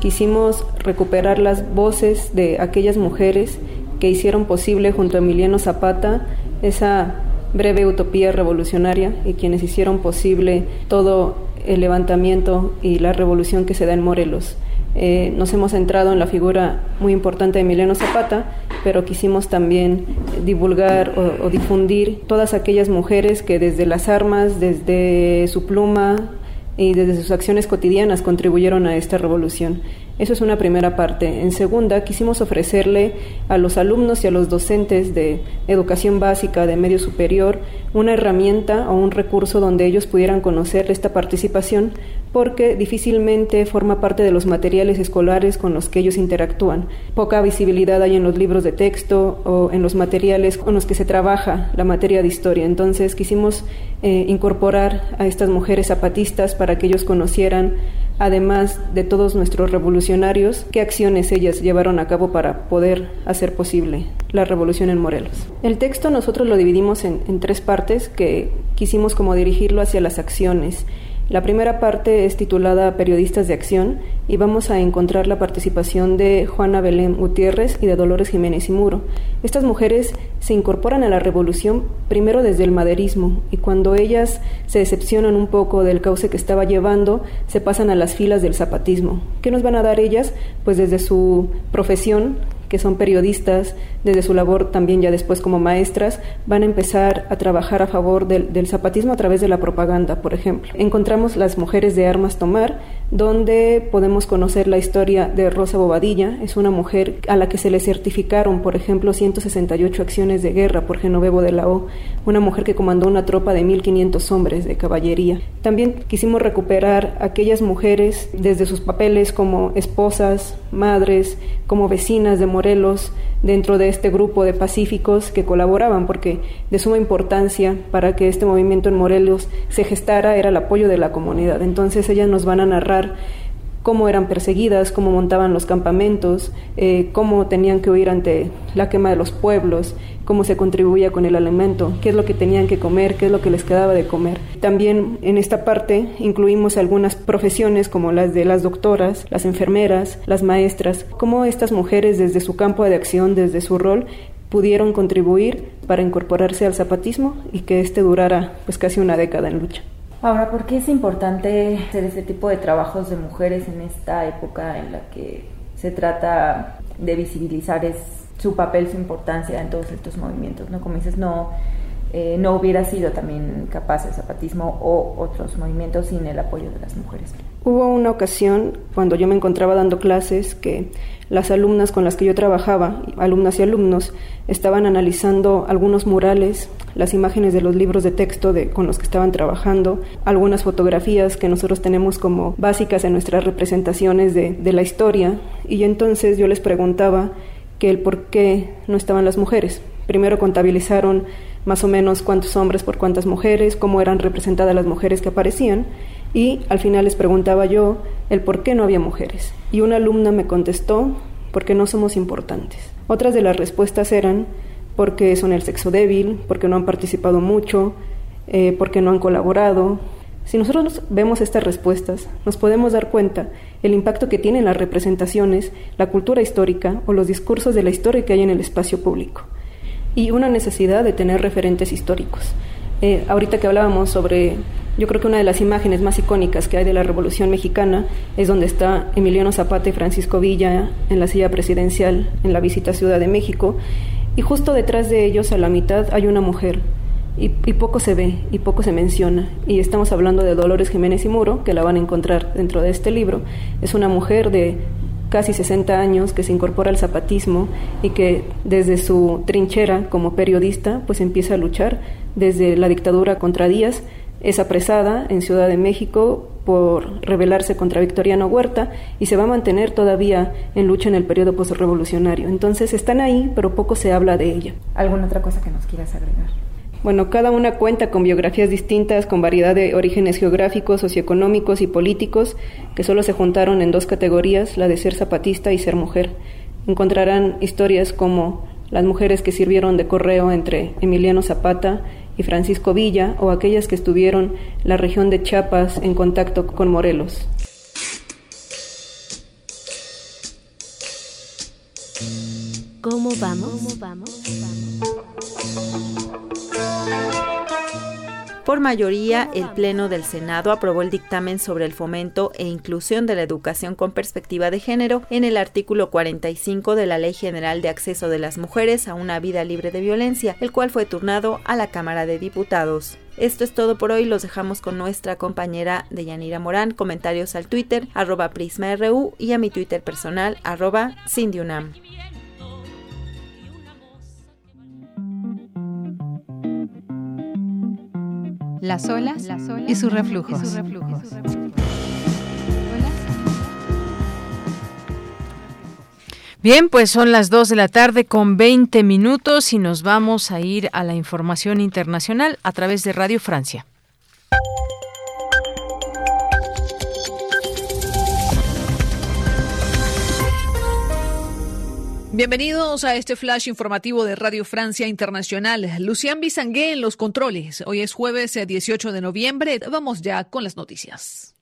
Quisimos recuperar las voces de aquellas mujeres que hicieron posible junto a Emiliano Zapata esa breve utopía revolucionaria y quienes hicieron posible todo el levantamiento y la revolución que se da en Morelos. Eh, nos hemos centrado en la figura muy importante de Emiliano Zapata, pero quisimos también divulgar o difundir todas aquellas mujeres que desde las armas, desde su pluma, y desde sus acciones cotidianas contribuyeron a esta revolución. Eso es una primera parte. En segunda, quisimos ofrecerle a los alumnos y a los docentes de educación básica, de medio superior, una herramienta o un recurso donde ellos pudieran conocer esta participación, porque difícilmente forma parte de los materiales escolares con los que ellos interactúan. Poca visibilidad hay en los libros de texto o en los materiales con los que se trabaja la materia de historia. Entonces quisimos eh, incorporar a estas mujeres zapatistas para que ellos conocieran además de todos nuestros revolucionarios, qué acciones ellas llevaron a cabo para poder hacer posible la revolución en Morelos. El texto nosotros lo dividimos en, tres partes que quisimos como dirigirlo hacia las acciones. La primera parte es titulada Periodistas de Acción y vamos a encontrar la participación de Juana Belén Gutiérrez y de Dolores Jiménez y Muro. Estas mujeres se incorporan a la revolución primero desde el maderismo y cuando ellas se decepcionan un poco del cauce que estaba llevando, se pasan a las filas del zapatismo. ¿Qué nos van a dar ellas? Pues desde su profesión que son periodistas, desde su labor también ya después como maestras, van a empezar a trabajar a favor del, zapatismo a través de la propaganda, por ejemplo. Encontramos las mujeres de armas tomar, donde podemos conocer la historia de Rosa Bobadilla, es una mujer a la que se le certificaron, por ejemplo, 168 acciones de guerra por Genovevo de la O, una mujer que comandó una tropa de 1.500 hombres de caballería. También quisimos recuperar aquellas mujeres desde sus papeles como esposas, madres, como vecinas de Morelos, dentro de este grupo de pacíficos que colaboraban, porque de suma importancia para que este movimiento en Morelos se gestara era el apoyo de la comunidad. Entonces ellas nos van a narrar cómo eran perseguidas, cómo montaban los campamentos, eh, cómo tenían que huir ante la quema de los pueblos, cómo se contribuía con el alimento, qué es lo que tenían que comer, qué es lo que les quedaba de comer. También en esta parte incluimos algunas profesiones como las de las doctoras, las enfermeras, las maestras, cómo estas mujeres desde su campo de acción, desde su rol, pudieron contribuir para incorporarse al zapatismo y que este durara pues casi una década en lucha. Ahora, ¿por qué es importante hacer este tipo de trabajos de mujeres en esta época en la que se trata de visibilizar su papel, su importancia en todos estos movimientos? ¿no? Como dices, no, eh, no hubiera sido también capaz el zapatismo o otros movimientos sin el apoyo de las mujeres. Hubo una ocasión cuando yo me encontraba dando clases que las alumnas con las que yo trabajaba, alumnas y alumnos, estaban analizando algunos murales, las imágenes de los libros de texto con los que estaban trabajando, algunas fotografías que nosotros tenemos como básicas en nuestras representaciones de, de la historia, y entonces yo les preguntaba que el por qué no estaban las mujeres. Primero contabilizaron más o menos cuántos hombres por cuántas mujeres, cómo eran representadas las mujeres que aparecían, y al final les preguntaba yo el por qué no había mujeres. Y una alumna me contestó, porque no somos importantes. Otras de las respuestas eran porque son el sexo débil, porque no han participado mucho, eh, porque no han colaborado. Si nosotros vemos estas respuestas, nos podemos dar cuenta el impacto que tienen las representaciones, la cultura histórica o los discursos de la historia que hay en el espacio público. Y una necesidad de tener referentes históricos. Eh, ahorita que hablábamos sobre yo creo que una de las imágenes más icónicas que hay de la Revolución Mexicana es donde está Emiliano Zapata y Francisco Villa en la silla presidencial en la visita a Ciudad de México y justo detrás de ellos a la mitad hay una mujer y, y, poco se ve y poco se menciona. Y estamos hablando de Dolores Jiménez y Muro, que la van a encontrar dentro de este libro. Es una mujer de casi 60 años que se incorpora al zapatismo y que desde su trinchera como periodista pues empieza a luchar desde la dictadura contra Díaz es apresada en Ciudad de México por rebelarse contra Victoriano Huerta y se va a mantener todavía en lucha en el periodo postrevolucionario. Entonces están ahí, pero poco se habla de ella. ¿Alguna otra cosa que nos quieras agregar? Bueno, cada una cuenta con biografías distintas, con variedad de orígenes geográficos, socioeconómicos y políticos, que solo se juntaron en dos categorías, la de ser zapatista y ser mujer. Encontrarán historias como las mujeres que sirvieron de correo entre Emiliano Zapata y Francisco Villa o aquellas que estuvieron la región de Chiapas en contacto con Morelos. ¿Cómo vamos? ¿Cómo vamos? Por mayoría, el Pleno del Senado aprobó el dictamen sobre el fomento e inclusión de la educación con perspectiva de género en el artículo 45 de la Ley General de Acceso de las Mujeres a una vida libre de violencia, el cual fue turnado a la Cámara de Diputados. Esto es todo por hoy, los dejamos con nuestra compañera Deyanira Morán, comentarios al Twitter, arroba PrismaRU y a mi Twitter personal, arroba Cindyunam. Las olas, y sus reflujos. Bien, pues son las 2 de la tarde con 20 minutos y nos vamos a ir a la información internacional a través de Radio Francia. Bienvenidos a este flash informativo de Radio Francia Internacional. Lucián Bisangué en los controles. Hoy es jueves 18 eh, de noviembre. Vamos ya con las noticias.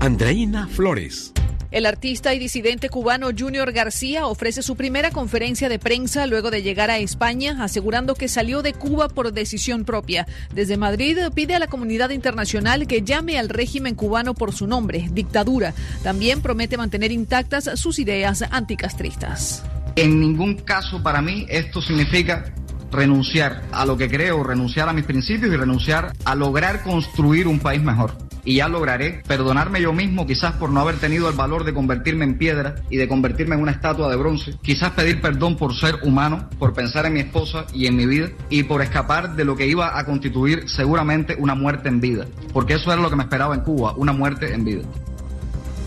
Andreina Flores. El artista y disidente cubano Junior García ofrece su primera conferencia de prensa luego de llegar a España, asegurando que salió de Cuba por decisión propia. Desde Madrid pide a la comunidad internacional que llame al régimen cubano por su nombre, dictadura. También promete mantener intactas sus ideas anticastristas. En ningún caso para mí esto significa renunciar a lo que creo, renunciar a mis principios y renunciar a lograr construir un país mejor y ya lograré perdonarme yo mismo quizás por no haber tenido el valor de convertirme en piedra y de convertirme en una estatua de bronce, quizás pedir perdón por ser humano, por pensar en mi esposa y en mi vida y por escapar de lo que iba a constituir seguramente una muerte en vida, porque eso era lo que me esperaba en Cuba, una muerte en vida.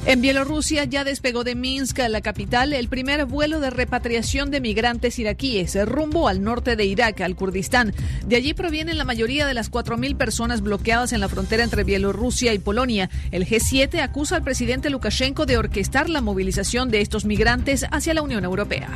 En Bielorrusia ya despegó de Minsk, la capital, el primer vuelo de repatriación de migrantes iraquíes rumbo al norte de Irak, al Kurdistán. De allí provienen la mayoría de las 4.000 personas bloqueadas en la frontera entre Bielorrusia y Polonia. El G7 acusa al presidente Lukashenko de orquestar la movilización de estos migrantes hacia la Unión Europea.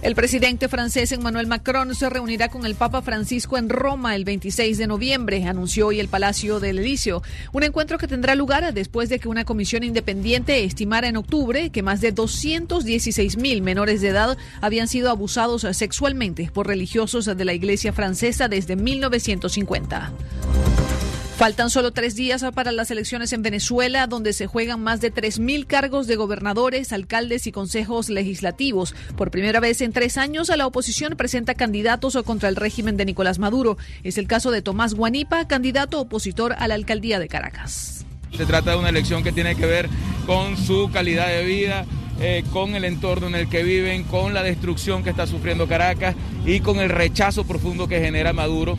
El presidente francés Emmanuel Macron se reunirá con el Papa Francisco en Roma el 26 de noviembre, anunció hoy el Palacio del Elíseo. Un encuentro que tendrá lugar después de que una comisión independiente estimara en octubre que más de 216 mil menores de edad habían sido abusados sexualmente por religiosos de la Iglesia francesa desde 1950. Faltan solo tres días para las elecciones en Venezuela, donde se juegan más de 3.000 cargos de gobernadores, alcaldes y consejos legislativos. Por primera vez en tres años, la oposición presenta candidatos contra el régimen de Nicolás Maduro. Es el caso de Tomás Guanipa, candidato opositor a la alcaldía de Caracas. Se trata de una elección que tiene que ver con su calidad de vida, eh, con el entorno en el que viven, con la destrucción que está sufriendo Caracas y con el rechazo profundo que genera Maduro.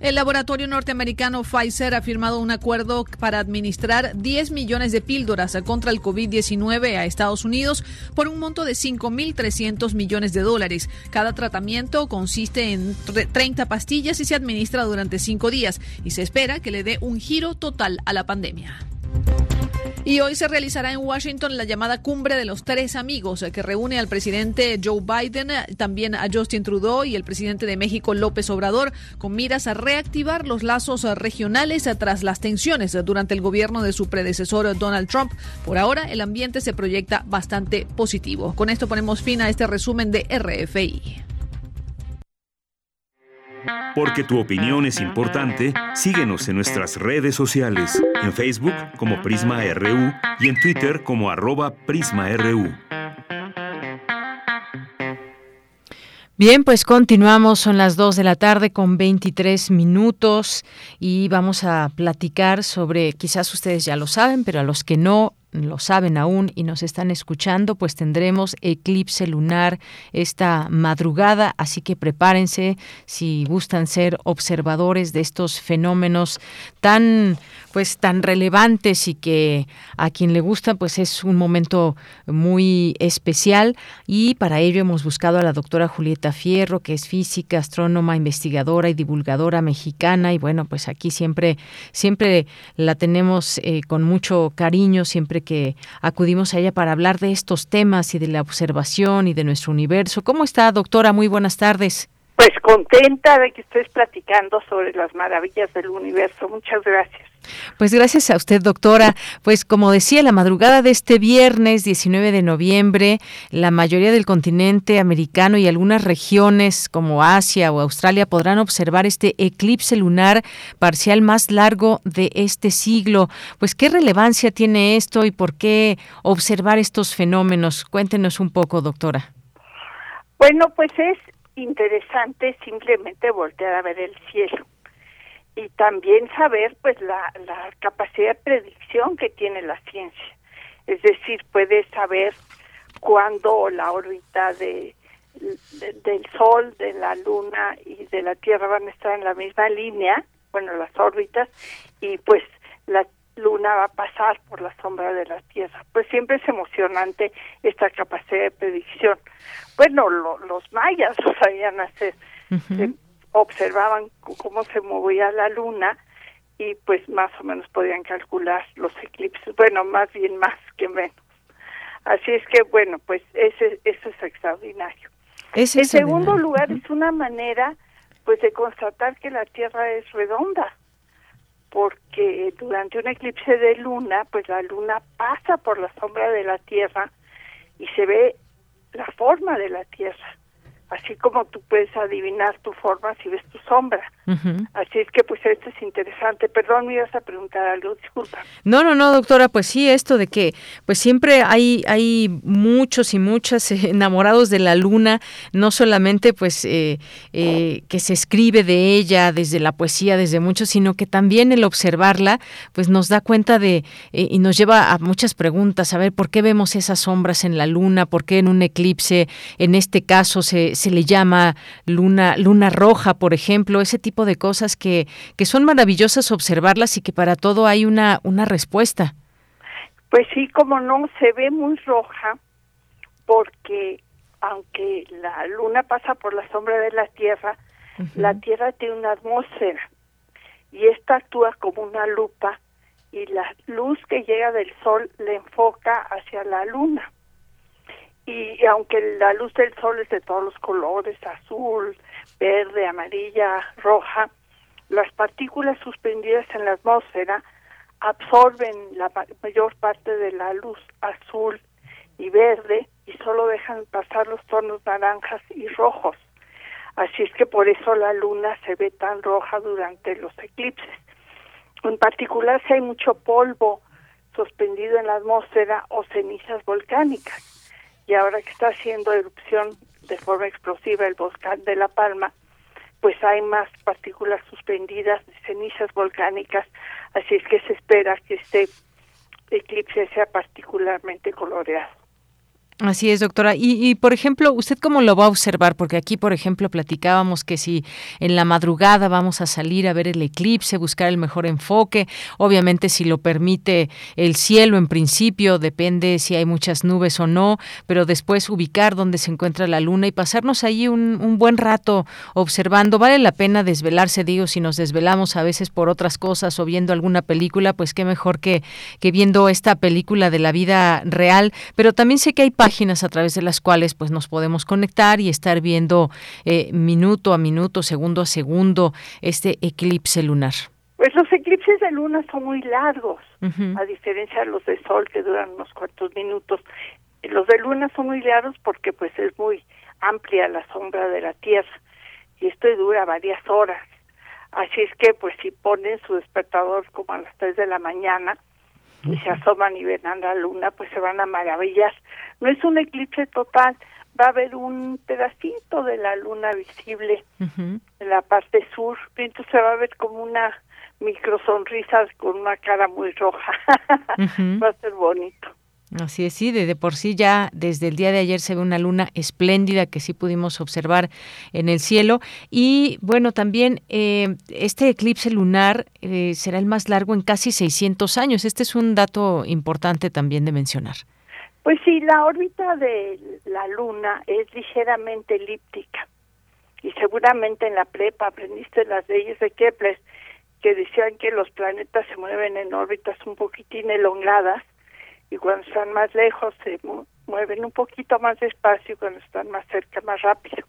El laboratorio norteamericano Pfizer ha firmado un acuerdo para administrar 10 millones de píldoras contra el COVID-19 a Estados Unidos por un monto de 5.300 millones de dólares. Cada tratamiento consiste en 30 pastillas y se administra durante cinco días y se espera que le dé un giro total a la pandemia. Y hoy se realizará en Washington la llamada Cumbre de los Tres Amigos, que reúne al presidente Joe Biden, también a Justin Trudeau y el presidente de México López Obrador, con miras a reactivar los lazos regionales tras las tensiones durante el gobierno de su predecesor Donald Trump. Por ahora, el ambiente se proyecta bastante positivo. Con esto ponemos fin a este resumen de RFI. Porque tu opinión es importante, síguenos en nuestras redes sociales, en Facebook como Prisma RU y en Twitter como arroba PrismaRU. Bien, pues continuamos, son las 2 de la tarde con 23 minutos y vamos a platicar sobre, quizás ustedes ya lo saben, pero a los que no, lo saben aún y nos están escuchando, pues tendremos eclipse lunar esta madrugada, así que prepárense si gustan ser observadores de estos fenómenos tan pues tan relevantes y que a quien le gusta pues es un momento muy especial y para ello hemos buscado a la doctora Julieta Fierro, que es física, astrónoma, investigadora y divulgadora mexicana y bueno, pues aquí siempre siempre la tenemos eh, con mucho cariño, siempre que acudimos a ella para hablar de estos temas y de la observación y de nuestro universo. ¿Cómo está, doctora? Muy buenas tardes. Pues contenta de que estés platicando sobre las maravillas del universo. Muchas gracias. Pues gracias a usted, doctora. Pues como decía, la madrugada de este viernes 19 de noviembre, la mayoría del continente americano y algunas regiones como Asia o Australia podrán observar este eclipse lunar parcial más largo de este siglo. Pues qué relevancia tiene esto y por qué observar estos fenómenos. Cuéntenos un poco, doctora. Bueno, pues es interesante simplemente voltear a ver el cielo y también saber pues la, la capacidad de predicción que tiene la ciencia. Es decir, puede saber cuándo la órbita de, del Sol, de la Luna y de la Tierra van a estar en la misma línea, bueno, las órbitas, y pues la Luna va a pasar por la sombra de la Tierra. Pues siempre es emocionante esta capacidad de predicción. Bueno, los mayas lo sabían hacer observaban cómo se movía la luna y pues más o menos podían calcular los eclipses, bueno, más bien más que menos. Así es que, bueno, pues ese, eso es extraordinario. en segundo lugar, es una manera pues de constatar que la Tierra es redonda, porque durante un eclipse de luna, pues la luna pasa por la sombra de la Tierra y se ve la forma de la Tierra así como tú puedes adivinar tu forma si ves tu sombra. Así es que pues esto es interesante. Perdón, me ibas a preguntar algo, [laughs] disculpa. No, no, no, doctora, pues sí, esto de que pues siempre hay hay muchos y muchas [laughs] enamorados de la luna, no solamente pues eh, eh, que se escribe de ella desde la poesía, desde muchos, sino que también el observarla pues nos da cuenta de eh, y nos lleva a muchas preguntas, a ver por qué vemos esas sombras en la luna, por qué en un eclipse, en este caso se se le llama luna, luna roja, por ejemplo, ese tipo de cosas que, que son maravillosas observarlas y que para todo hay una, una respuesta. Pues sí, como no, se ve muy roja porque aunque la luna pasa por la sombra de la Tierra, la Tierra tiene una atmósfera y esta actúa como una lupa y la luz que llega del sol le enfoca hacia la luna y aunque la luz del sol es de todos los colores, azul, verde, amarilla, roja, las partículas suspendidas en la atmósfera absorben la mayor parte de la luz azul y verde y solo dejan pasar los tonos naranjas y rojos. Así es que por eso la luna se ve tan roja durante los eclipses. En particular si hay mucho polvo suspendido en la atmósfera o cenizas volcánicas y ahora que está haciendo erupción de forma explosiva el volcán de La Palma, pues hay más partículas suspendidas cenizas volcánicas, así es que se espera que este eclipse sea particularmente coloreado. Así es, doctora. Y, por ejemplo, ¿usted cómo lo va a observar? Porque aquí, por ejemplo, platicábamos que si en la madrugada vamos a salir a ver el eclipse, buscar el mejor enfoque, obviamente si lo permite el cielo en principio, depende si hay muchas nubes o no, pero después ubicar dónde se encuentra la luna y pasarnos ahí un, un buen rato observando. Vale la pena desvelarse, digo, si nos desvelamos a veces por otras cosas o viendo alguna película, pues qué mejor que, que viendo esta película de la vida real, pero también sé que hay páginas a través de las cuales pues nos podemos conectar y estar viendo eh, minuto a minuto, segundo a segundo este eclipse lunar. Pues los eclipses de luna son muy largos, a diferencia de los de sol que duran unos cuantos minutos. Los de luna son muy largos porque pues es muy amplia la sombra de la Tierra y esto dura varias horas. Así es que pues si ponen su despertador como a las 3 de la mañana, y se asoman y ven a la luna, pues se van a maravillar. No es un eclipse total, va a haber un pedacito de la luna visible en la parte sur, entonces se va a ver como una micro sonrisa con una cara muy roja. [laughs] va a ser bonito. Así es, sí, de, por sí ya desde el día de ayer se ve una luna espléndida que sí pudimos observar en el cielo. Y bueno, también eh, este eclipse lunar eh, será el más largo en casi 600 años. Este es un dato importante también de mencionar. Pues sí, la órbita de la luna es ligeramente elíptica. Y seguramente en la prepa aprendiste las leyes de Kepler que decían que los planetas se mueven en órbitas un poquitín elongadas y cuando están más lejos se mueven un poquito más despacio y cuando están más cerca más rápido.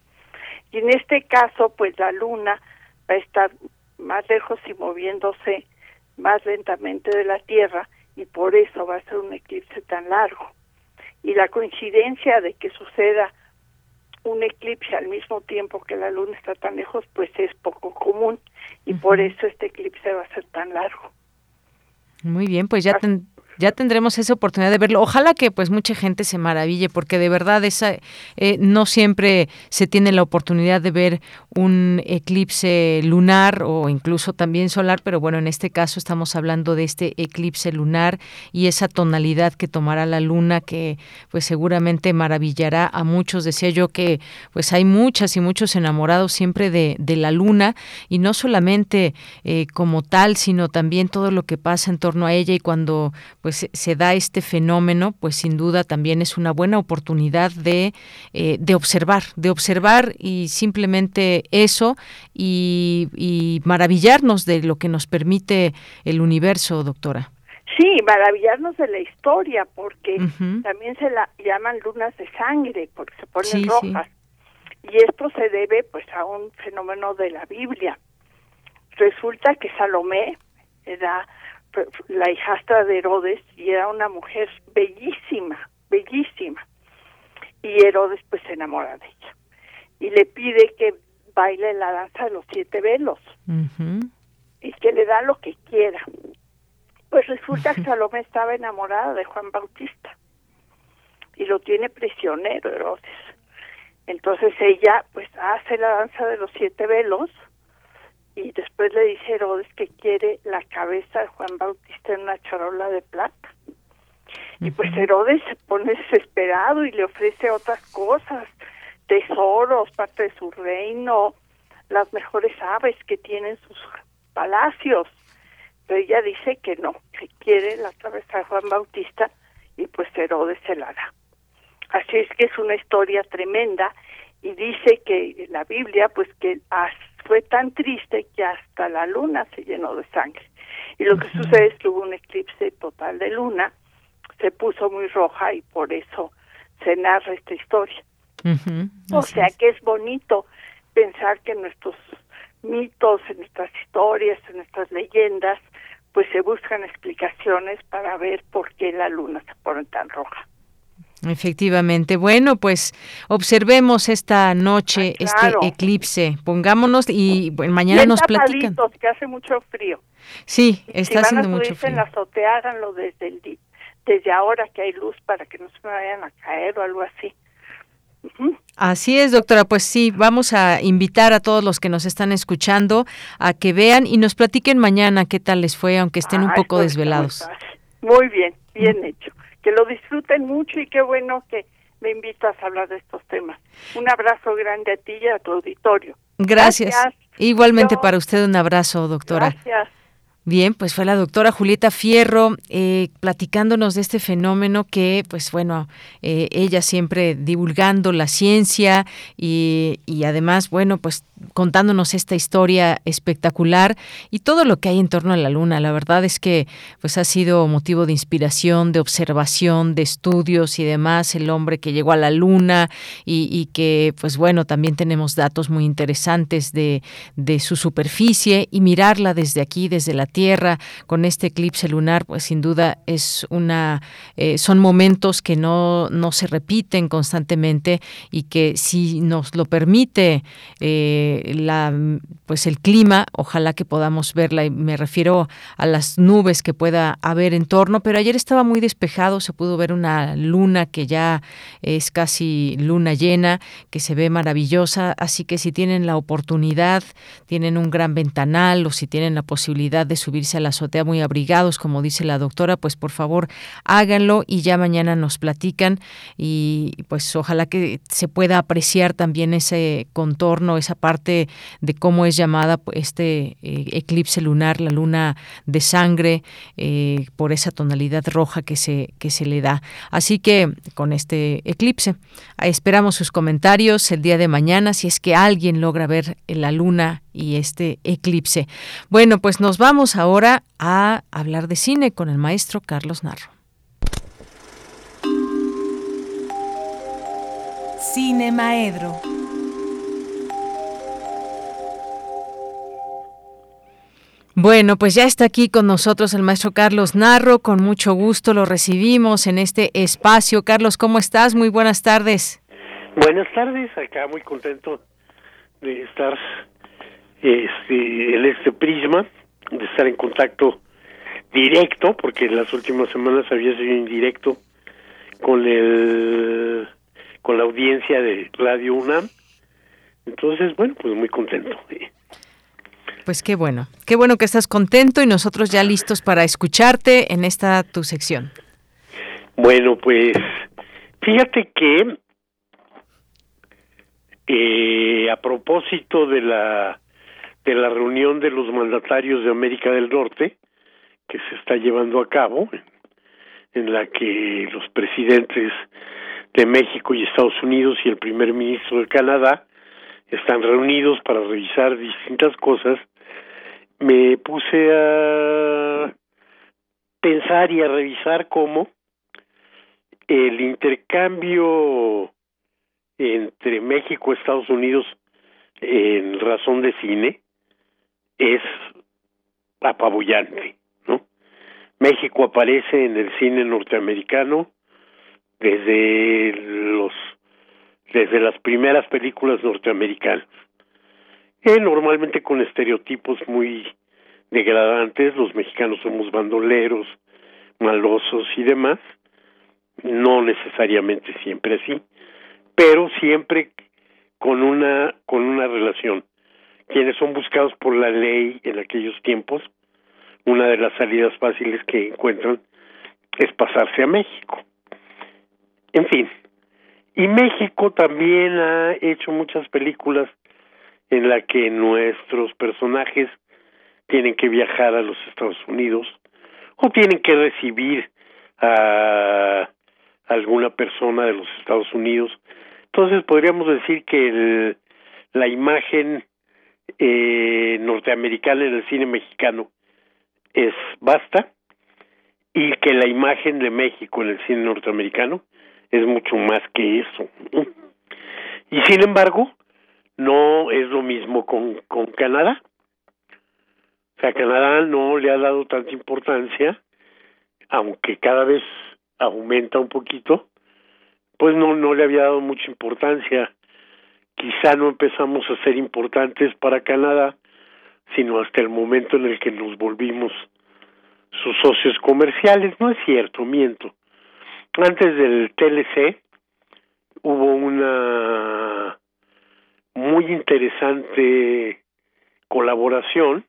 Y en este caso, pues la luna va a estar más lejos y moviéndose más lentamente de la Tierra y por eso va a ser un eclipse tan largo. Y la coincidencia de que suceda un eclipse al mismo tiempo que la luna está tan lejos, pues es poco común y por eso este eclipse va a ser tan largo. Muy bien, pues ya ten, ya tendremos esa oportunidad de verlo. Ojalá que pues mucha gente se maraville porque de verdad esa eh, no siempre se tiene la oportunidad de ver un eclipse lunar o incluso también solar, pero bueno, en este caso estamos hablando de este eclipse lunar y esa tonalidad que tomará la luna que pues seguramente maravillará a muchos. Decía yo que pues hay muchas y muchos enamorados siempre de, de la luna y no solamente eh, como tal, sino también todo lo que pasa en torno a ella y cuando pues se da este fenómeno, pues sin duda también es una buena oportunidad de, eh, de observar, de observar y simplemente eso y, y, maravillarnos de lo que nos permite el universo, doctora. Sí, maravillarnos de la historia, porque también se la llaman lunas de sangre, porque se ponen rojas. Y esto se debe pues a un fenómeno de la Biblia. Resulta que Salomé era la hijastra de Herodes y era una mujer bellísima, bellísima. Y Herodes pues se enamora de ella. Y le pide que baile la danza de los siete velos. Y que le da lo que quiera. Pues resulta que Salomé estaba enamorada de Juan Bautista. Y lo tiene prisionero Herodes. Entonces ella pues hace la danza de los siete velos y después le dice Herodes que quiere la cabeza de Juan Bautista en una charola de plata. Y pues Herodes se pone desesperado y le ofrece otras cosas, tesoros, parte de su reino, las mejores aves que tienen sus palacios. Pero ella dice que no, que quiere la cabeza de Juan Bautista y pues Herodes se la da. Así es que es una historia tremenda y dice que la Biblia pues que fue tan triste que hasta la luna se llenó de sangre. Y lo que sucede es que hubo un eclipse total de luna, se puso muy roja y por eso se narra esta historia. O sea que es bonito pensar que nuestros mitos, en nuestras historias, en nuestras leyendas, pues se buscan explicaciones para ver por qué la luna se pone tan roja. Efectivamente. Bueno, pues observemos esta noche ah, este eclipse. Pongámonos y mañana nos platican. que hace mucho frío. Sí, está haciendo mucho frío. en la azotea, háganlo desde el desde ahora que hay luz para que no se vayan a caer o algo así. Así es, doctora. Pues sí, vamos a invitar a todos los que nos están escuchando a que vean y nos platiquen mañana qué tal les fue, aunque estén un poco desvelados. Muy bien, bien hecho que lo disfruten mucho y qué bueno que me invitas a hablar de estos temas. Un abrazo grande a ti y a tu auditorio. Gracias. Igualmente para usted un abrazo, doctora. Gracias. Bien, pues fue la doctora Julieta Fierro eh, platicándonos de este fenómeno que, pues bueno, eh, ella siempre divulgando la ciencia y, y además, bueno, pues contándonos esta historia espectacular y todo lo que hay en torno a la luna. La verdad es que pues ha sido motivo de inspiración, de observación, de estudios y demás, el hombre que llegó a la luna y, que pues bueno, también tenemos datos muy interesantes de, de, su superficie y mirarla desde aquí, desde la Tierra, con este eclipse lunar, pues sin duda es una, eh, son momentos que no, no se repiten constantemente y que si nos lo permite, eh, la, pues el clima, ojalá que podamos verla, y me refiero a las nubes que pueda haber en torno, pero ayer estaba muy despejado, se pudo ver una luna que ya es casi luna llena, que se ve maravillosa, así que si tienen la oportunidad, tienen un gran ventanal o si tienen la posibilidad de subirse a la azotea muy abrigados, como dice la doctora, pues por favor háganlo y ya mañana nos platican y pues ojalá que se pueda apreciar también ese contorno, esa parte de cómo es llamada este eh, eclipse lunar, la luna de sangre, eh, por esa tonalidad roja que se, que se le da. Así que con este eclipse, esperamos sus comentarios el día de mañana, si es que alguien logra ver la luna y este eclipse. Bueno, pues nos vamos ahora a hablar de cine con el maestro Carlos Narro. Cine Maedro. Bueno, pues ya está aquí con nosotros el maestro Carlos Narro. Con mucho gusto lo recibimos en este espacio. Carlos, ¿cómo estás? Muy buenas tardes. Buenas tardes, acá muy contento de estar este, en este prisma, de estar en contacto directo, porque en las últimas semanas había sido indirecto con el con la audiencia de Radio UNAM. Entonces, bueno, pues muy contento. Pues qué bueno, qué bueno que estás contento y nosotros ya listos para escucharte en esta tu sección. Bueno, pues fíjate que eh, a propósito de la de la reunión de los mandatarios de América del Norte que se está llevando a cabo, en la que los presidentes de México y Estados Unidos y el primer ministro de Canadá están reunidos para revisar distintas cosas me puse a pensar y a revisar cómo el intercambio entre México y Estados Unidos en razón de cine es apabullante, ¿no? México aparece en el cine norteamericano desde los desde las primeras películas norteamericanas, eh, normalmente con estereotipos muy degradantes, los mexicanos somos bandoleros, malosos y demás, no necesariamente siempre así, pero siempre con una con una relación. Quienes son buscados por la ley en aquellos tiempos, una de las salidas fáciles que encuentran es pasarse a México. En fin, y México también ha hecho muchas películas en la que nuestros personajes tienen que viajar a los Estados Unidos o tienen que recibir a alguna persona de los Estados Unidos. Entonces podríamos decir que el, la imagen eh, norteamericana en el cine mexicano es basta y que la imagen de México en el cine norteamericano es mucho más que eso. Y sin embargo, no es lo mismo con, con Canadá. O sea, Canadá no le ha dado tanta importancia, aunque cada vez aumenta un poquito, pues no, no le había dado mucha importancia. Quizá no empezamos a ser importantes para Canadá, sino hasta el momento en el que nos volvimos sus socios comerciales. No es cierto, miento antes del TLC hubo una muy interesante colaboración,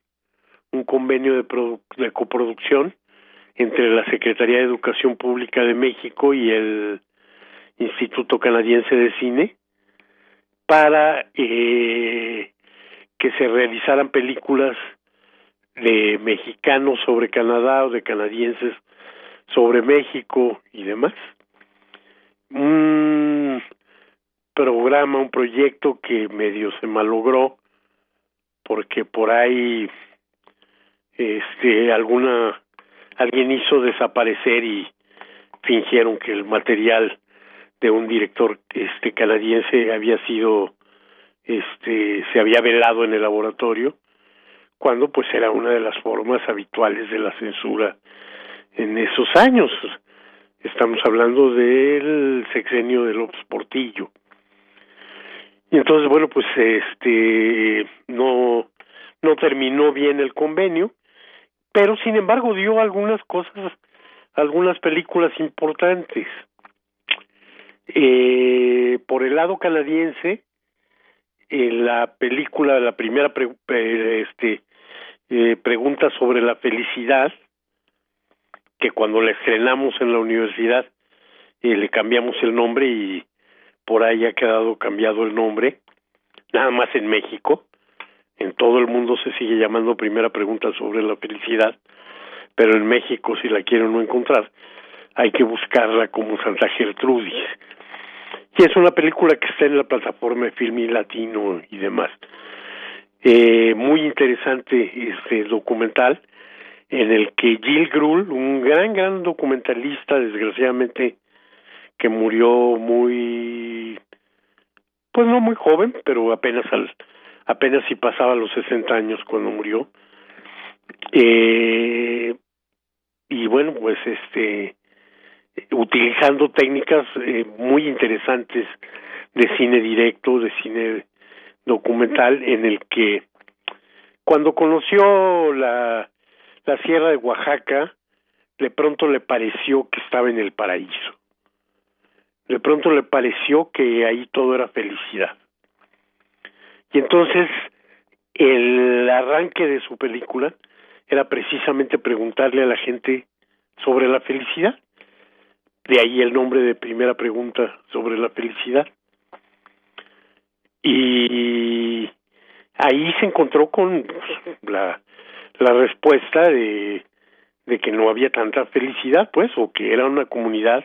un convenio de, de coproducción entre la Secretaría de Educación Pública de México y el Instituto Canadiense de Cine para eh, que se realizaran películas de mexicanos sobre Canadá o de canadienses sobre México y demás. Un programa, un proyecto que medio se malogró porque por ahí este alguna alguien hizo desaparecer y fingieron que el material de un director este canadiense había sido este se había velado en el laboratorio cuando pues era una de las formas habituales de la censura en esos años. Estamos hablando del sexenio de López Portillo. Y entonces, bueno, pues este no no terminó bien el convenio, pero sin embargo dio algunas cosas, algunas películas importantes. Eh, por el lado canadiense, en la película, la primera este, eh, pregunta sobre la felicidad, que cuando la estrenamos en la universidad eh, le cambiamos el nombre y por ahí ha quedado cambiado el nombre, nada más en México, en todo el mundo se sigue llamando primera pregunta sobre la felicidad, pero en México si la quieren no encontrar, hay que buscarla como Santa Gertrudis. Y es una película que está en la plataforma de Filmi Latino y demás. Eh, muy interesante este documental en el que Gil Grull, un gran, gran documentalista, desgraciadamente, que murió muy, pues no muy joven, pero apenas al, apenas si pasaba los 60 años cuando murió. Eh, y bueno, pues este, utilizando técnicas eh, muy interesantes de cine directo, de cine documental, en el que cuando conoció la la sierra de Oaxaca, de pronto le pareció que estaba en el paraíso. De pronto le pareció que ahí todo era felicidad. Y entonces el arranque de su película era precisamente preguntarle a la gente sobre la felicidad. De ahí el nombre de primera pregunta sobre la felicidad. Y ahí se encontró con la la respuesta de, de que no había tanta felicidad, pues, o que era una comunidad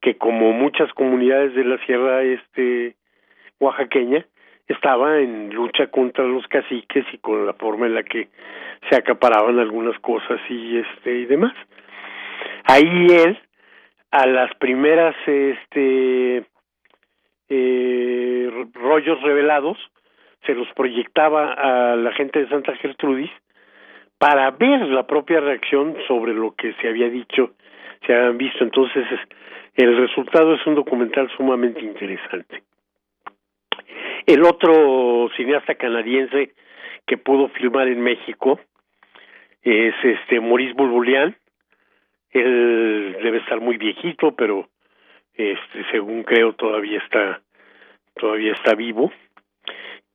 que como muchas comunidades de la sierra este oaxaqueña estaba en lucha contra los caciques y con la forma en la que se acaparaban algunas cosas y este y demás. Ahí él, a las primeras este, eh, rollos revelados, se los proyectaba a la gente de Santa Gertrudis para ver la propia reacción sobre lo que se había dicho, se habían visto. Entonces, el resultado es un documental sumamente interesante. El otro cineasta canadiense que pudo filmar en México es este Maurice Bulbulian. Él debe estar muy viejito, pero este según creo todavía está todavía está vivo.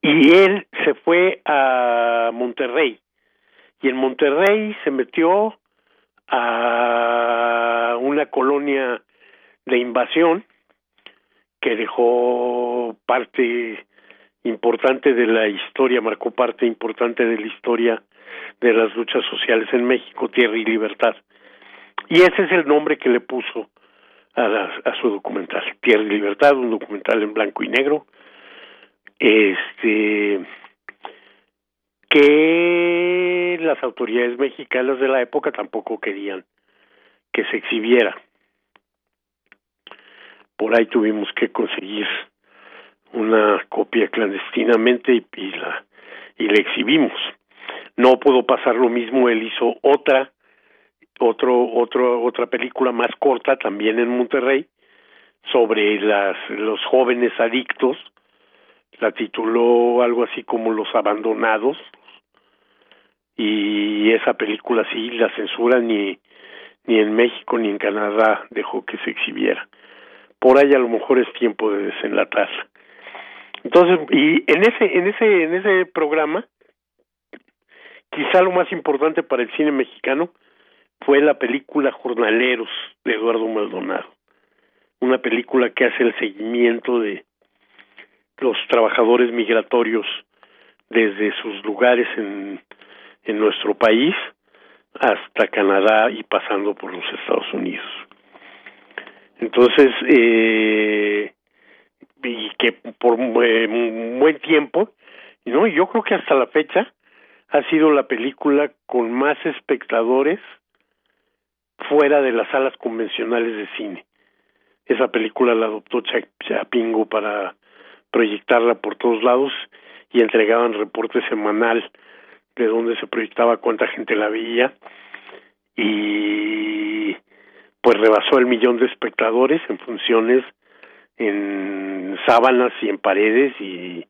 Y él se fue a Monterrey. Y en Monterrey se metió a una colonia de invasión que dejó parte importante de la historia, marcó parte importante de la historia de las luchas sociales en México, Tierra y Libertad. Y ese es el nombre que le puso a, a su documental, Tierra y Libertad, un documental en blanco y negro, este que las autoridades mexicanas de la época tampoco querían que se exhibiera. Por ahí tuvimos que conseguir una copia clandestinamente y, la y la exhibimos. No pudo pasar lo mismo, él hizo otra otro otro otra película más corta también en Monterrey sobre las los jóvenes adictos la tituló algo así como Los abandonados y esa película sí la censura ni ni en México ni en Canadá dejó que se exhibiera. Por ahí a lo mejor es tiempo de desenlatarla. Entonces, y en ese, en ese, en ese programa, quizá lo más importante para el cine mexicano fue la película Jornaleros de Eduardo Maldonado. Una película que hace el seguimiento de los trabajadores migratorios desde sus lugares en, en nuestro país hasta Canadá y pasando por los Estados Unidos. Entonces, eh, y que por eh, buen tiempo, ¿no? Yo creo que hasta la fecha ha sido la película con más espectadores fuera de las salas convencionales de cine. Esa película la adoptó Chapingo para proyectarla por todos lados y entregaban reporte semanal de dónde se proyectaba, cuánta gente la veía y pues rebasó el millón de espectadores en funciones en sábanas y en paredes y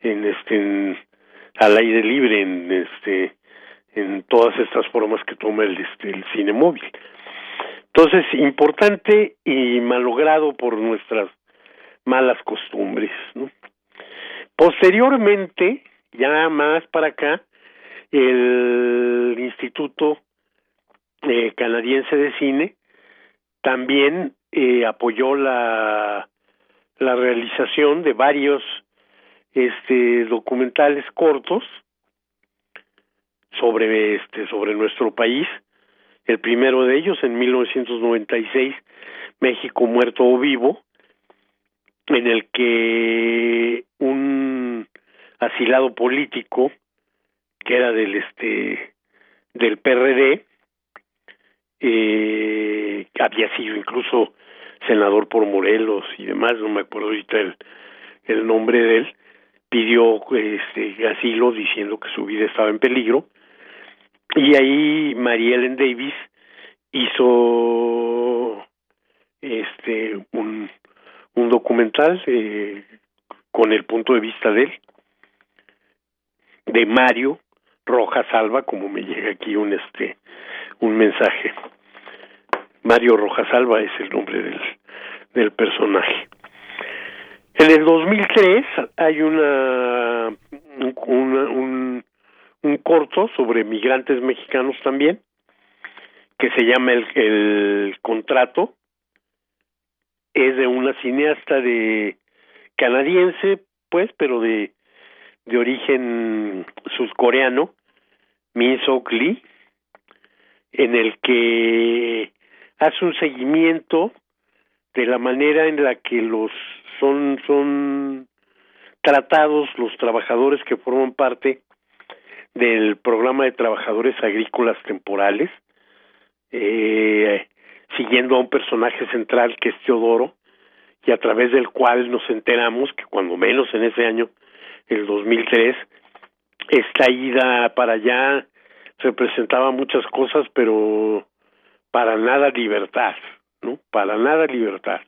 en este al aire libre en este en todas estas formas que toma el este el cine móvil entonces importante y malogrado por nuestras malas costumbres ¿no? posteriormente ya más para acá el instituto eh, canadiense de cine también eh, apoyó la la realización de varios este documentales cortos sobre este sobre nuestro país. El primero de ellos en 1996 México muerto o vivo en el que un asilado político que era del este del PRD eh, había sido incluso senador por Morelos y demás, no me acuerdo ahorita el, el nombre de él, pidió este asilo diciendo que su vida estaba en peligro. Y ahí María Ellen Davis hizo este un, un documental eh, con el punto de vista de él de Mario Rojas Alba como me llega aquí un este un mensaje Mario Rojasalva es el nombre del, del personaje. En el 2003 hay una, un, un corto sobre migrantes mexicanos también, que se llama el, el Contrato. Es de una cineasta de canadiense, pues, pero de, de origen sudcoreano, Min Sok Lee, en el que hace un seguimiento de la manera en la que los son son tratados los trabajadores que forman parte del programa de trabajadores agrícolas temporales eh, siguiendo a un personaje central que es Teodoro, y a través del cual nos enteramos que cuando menos en ese año, el 2003, esta ida para allá representaba muchas cosas, pero para nada libertad, ¿no? Para nada libertad.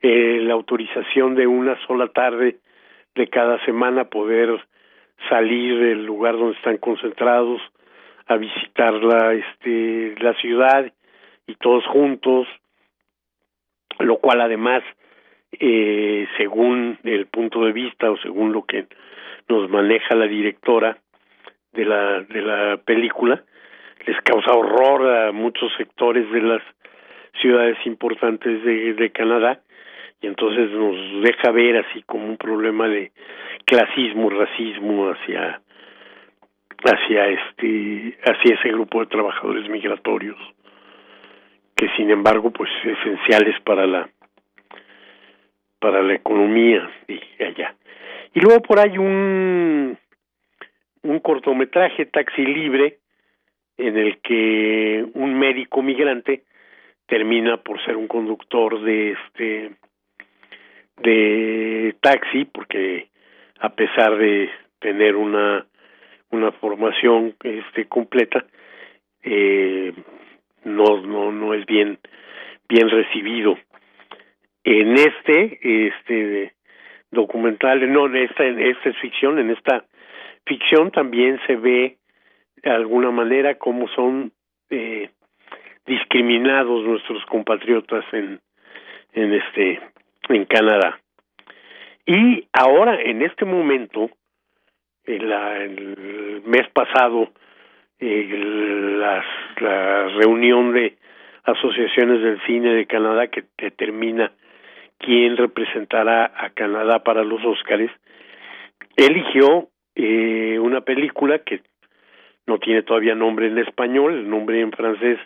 Eh, la autorización de una sola tarde de cada semana poder salir del lugar donde están concentrados a visitar la este la ciudad y todos juntos lo cual además eh, según el punto de vista o según lo que nos maneja la directora de la de la película les causa horror a muchos sectores de las ciudades importantes de, de Canadá y entonces nos deja ver así como un problema de clasismo, racismo hacia hacia este hacia ese grupo de trabajadores migratorios que sin embargo pues esenciales para la para la economía de allá. Y luego por ahí un un cortometraje taxi libre en el que un médico migrante termina por ser un conductor de este de taxi porque a pesar de tener una una formación este completa eh, no no no es bien bien recibido. En este este documental no en esta en esta es ficción en esta ficción también se ve de alguna manera cómo son eh, discriminados nuestros compatriotas en en este en Canadá. Y ahora en este momento en la, el mes pasado eh, las, la reunión de asociaciones del cine de Canadá que determina quién representará a Canadá para los Óscares eligió eh, una película que no tiene todavía nombre en español, el nombre en francés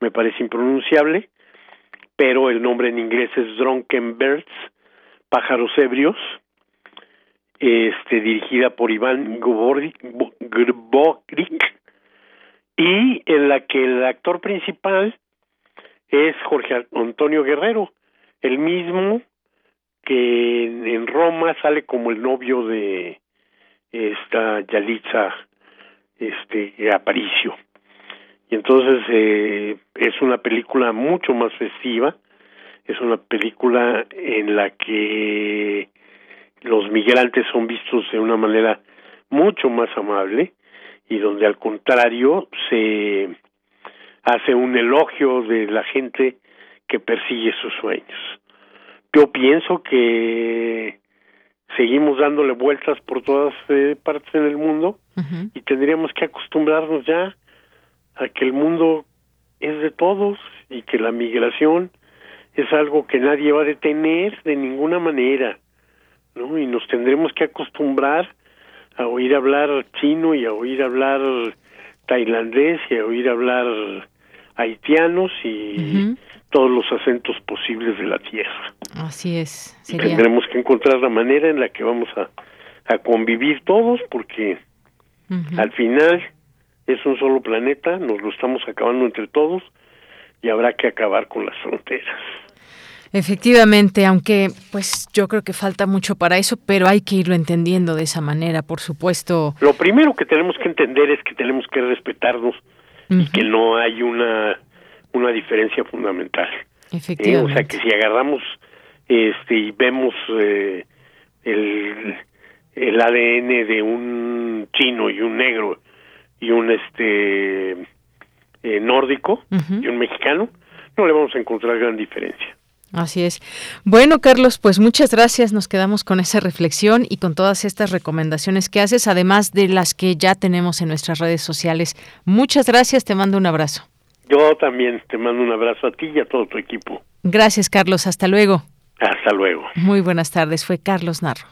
me parece impronunciable, pero el nombre en inglés es Drunken Birds, Pájaros Ebrios, este, dirigida por Iván Grborik, y en la que el actor principal es Jorge Antonio Guerrero, el mismo que en Roma sale como el novio de esta Yalitza este Aparicio y entonces eh, es una película mucho más festiva es una película en la que los migrantes son vistos de una manera mucho más amable y donde al contrario se hace un elogio de la gente que persigue sus sueños. Yo pienso que seguimos dándole vueltas por todas eh, partes en el mundo y tendríamos que acostumbrarnos ya a que el mundo es de todos y que la migración es algo que nadie va a detener de ninguna manera, ¿no? Y nos tendremos que acostumbrar a oír hablar chino y a oír hablar tailandés y a oír hablar haitianos y todos los acentos posibles de la tierra. Así es. Tendremos que encontrar la manera en la que vamos a, a convivir todos porque al final es un solo planeta, nos lo estamos acabando entre todos y habrá que acabar con las fronteras. Efectivamente, aunque pues yo creo que falta mucho para eso, pero hay que irlo entendiendo de esa manera, por supuesto. Lo primero que tenemos que entender es que tenemos que respetarnos y que no hay una una diferencia fundamental. Efectivamente. Eh, o sea que si agarramos este y vemos eh, el el ADN de un chino y un negro y un este eh, nórdico y un mexicano, no le vamos a encontrar gran diferencia. Así es. Bueno, Carlos, pues muchas gracias. Nos quedamos con esa reflexión y con todas estas recomendaciones que haces, además de las que ya tenemos en nuestras redes sociales. Muchas gracias. Te mando un abrazo. Yo también te mando un abrazo a ti y a todo tu equipo. Gracias, Carlos. Hasta luego. Hasta luego. Muy buenas tardes. Fue Carlos Narro.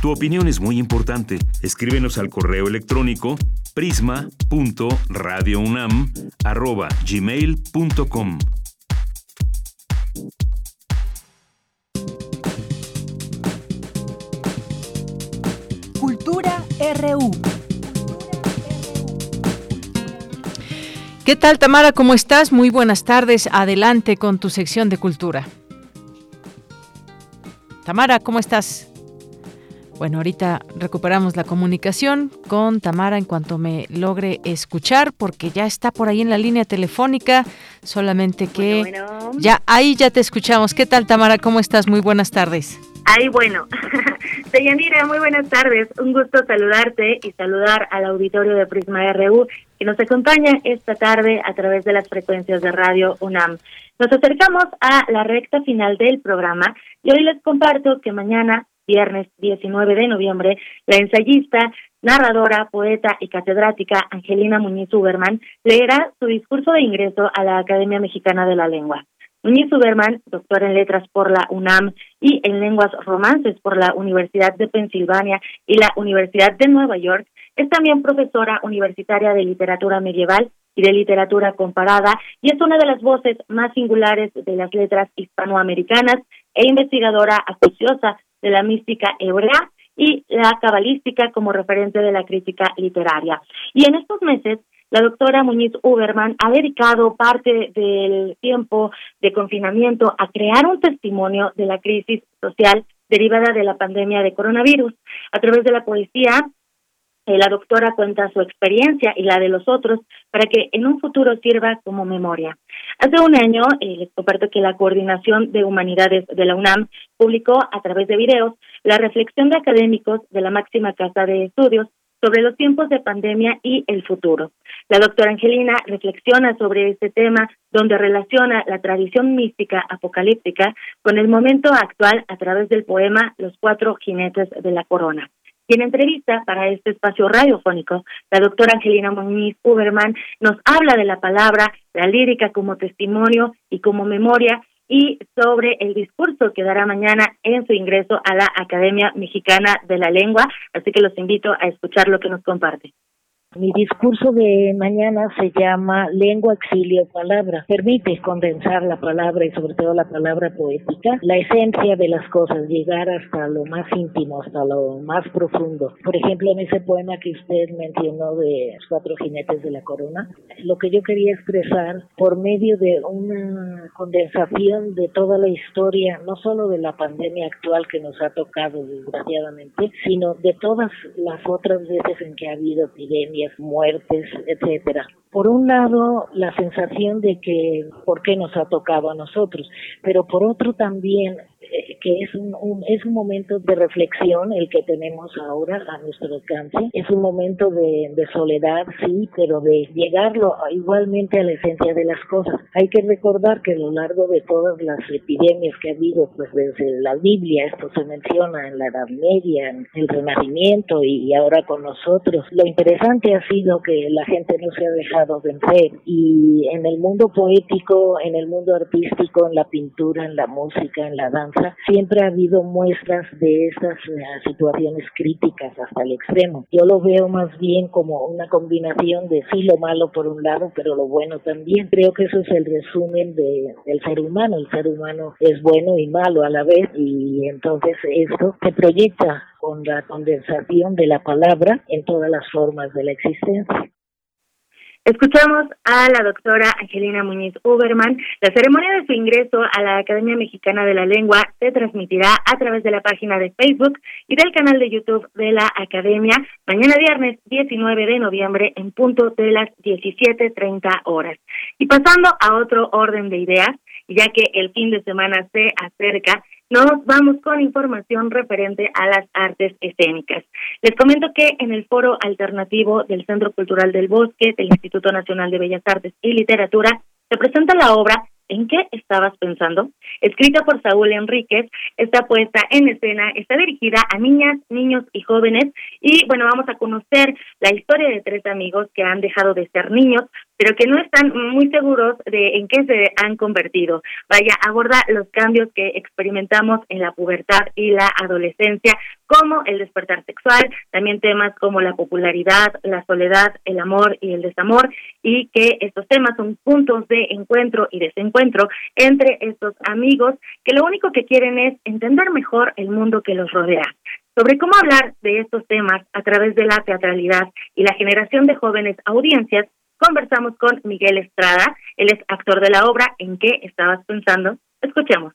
Tu opinión es muy importante. Escríbenos al correo electrónico prisma.radiounam@gmail.com. Cultura RU. ¿Qué tal, Tamara? ¿Cómo estás? Muy buenas tardes. Adelante con tu sección de cultura. Tamara, ¿cómo estás? Bueno, ahorita recuperamos la comunicación con Tamara en cuanto me logre escuchar, porque ya está por ahí en la línea telefónica, solamente que ya ahí ya te escuchamos. ¿Qué tal, Tamara? ¿Cómo estás? Muy buenas tardes. Ay, bueno. [laughs] Deyanira, muy buenas tardes. Un gusto saludarte y saludar al auditorio de Prisma RU que nos acompaña esta tarde a través de las frecuencias de radio UNAM. Nos acercamos a la recta final del programa y hoy les comparto que mañana viernes 19 de noviembre, la ensayista, narradora, poeta y catedrática Angelina Muñiz Uberman leerá su discurso de ingreso a la Academia Mexicana de la Lengua. Muñiz Uberman, doctora en letras por la UNAM y en lenguas romances por la Universidad de Pensilvania y la Universidad de Nueva York, es también profesora universitaria de literatura medieval y de literatura comparada y es una de las voces más singulares de las letras hispanoamericanas e investigadora acuciosa de la mística hebrea y la cabalística como referente de la crítica literaria. Y en estos meses, la doctora Muñiz Uberman ha dedicado parte del tiempo de confinamiento a crear un testimonio de la crisis social derivada de la pandemia de coronavirus. A través de la poesía, eh, la doctora cuenta su experiencia y la de los otros para que en un futuro sirva como memoria. Hace un año les comparto que la Coordinación de Humanidades de la UNAM publicó a través de videos la reflexión de académicos de la máxima casa de estudios sobre los tiempos de pandemia y el futuro. La doctora Angelina reflexiona sobre este tema donde relaciona la tradición mística apocalíptica con el momento actual a través del poema Los cuatro jinetes de la corona. En entrevista para este espacio radiofónico, la doctora Angelina Muñiz Uberman nos habla de la palabra, la lírica como testimonio y como memoria y sobre el discurso que dará mañana en su ingreso a la Academia Mexicana de la Lengua. Así que los invito a escuchar lo que nos comparte. Mi discurso de mañana se llama Lengua, Exilio, Palabra. Permite condensar la palabra y sobre todo la palabra poética, la esencia de las cosas, llegar hasta lo más íntimo, hasta lo más profundo. Por ejemplo, en ese poema que usted mencionó de los cuatro jinetes de la corona, lo que yo quería expresar por medio de una condensación de toda la historia, no solo de la pandemia actual que nos ha tocado desgraciadamente, sino de todas las otras veces en que ha habido epidemias muertes, etcétera. Por un lado, la sensación de que, ¿por qué nos ha tocado a nosotros? Pero por otro también, que es un, es un momento de reflexión el que tenemos ahora a nuestro alcance. Es un momento de, de soledad, sí, pero de llegarlo igualmente a la esencia de las cosas. Hay que recordar que a lo largo de todas las epidemias que ha habido, pues desde la Biblia, esto se menciona en la Edad Media, en el Renacimiento y ahora con nosotros, lo interesante ha sido que la gente no se ha dejado vencer. Y en el mundo poético, en el mundo artístico, en la pintura, en la música, en la danza, siempre ha habido muestras de estas eh, situaciones críticas hasta el extremo. Yo lo veo más bien como una combinación de sí lo malo por un lado, pero lo bueno también. Creo que eso es el resumen de, del ser humano. El ser humano es bueno y malo a la vez y entonces esto se proyecta con la condensación de la palabra en todas las formas de la existencia. Escuchamos a la doctora Angelina Muñiz Uberman. La ceremonia de su ingreso a la Academia Mexicana de la Lengua se transmitirá a través de la página de Facebook y del canal de YouTube de la Academia mañana viernes 19 de noviembre en punto de las 17.30 horas. Y pasando a otro orden de ideas, ya que el fin de semana se acerca, nos vamos con información referente a las artes escénicas. Les comento que en el foro alternativo del Centro Cultural del Bosque del Instituto Nacional de Bellas Artes y Literatura se presenta la obra ¿En qué estabas pensando? Escrita por Saúl Enríquez, está puesta en escena, está dirigida a niñas, niños y jóvenes y bueno, vamos a conocer la historia de tres amigos que han dejado de ser niños, pero que no están muy seguros de en qué se han convertido. Vaya, aborda los cambios que experimentamos en la pubertad y la adolescencia, como el despertar sexual, también temas como la popularidad, la soledad, el amor y el desamor, y que estos temas son puntos de encuentro y desencuentro entre estos amigos que lo único que quieren es entender mejor el mundo que los rodea. Sobre cómo hablar de estos temas a través de la teatralidad y la generación de jóvenes audiencias, conversamos con Miguel Estrada, él es actor de la obra ¿En qué estabas pensando? Escuchemos.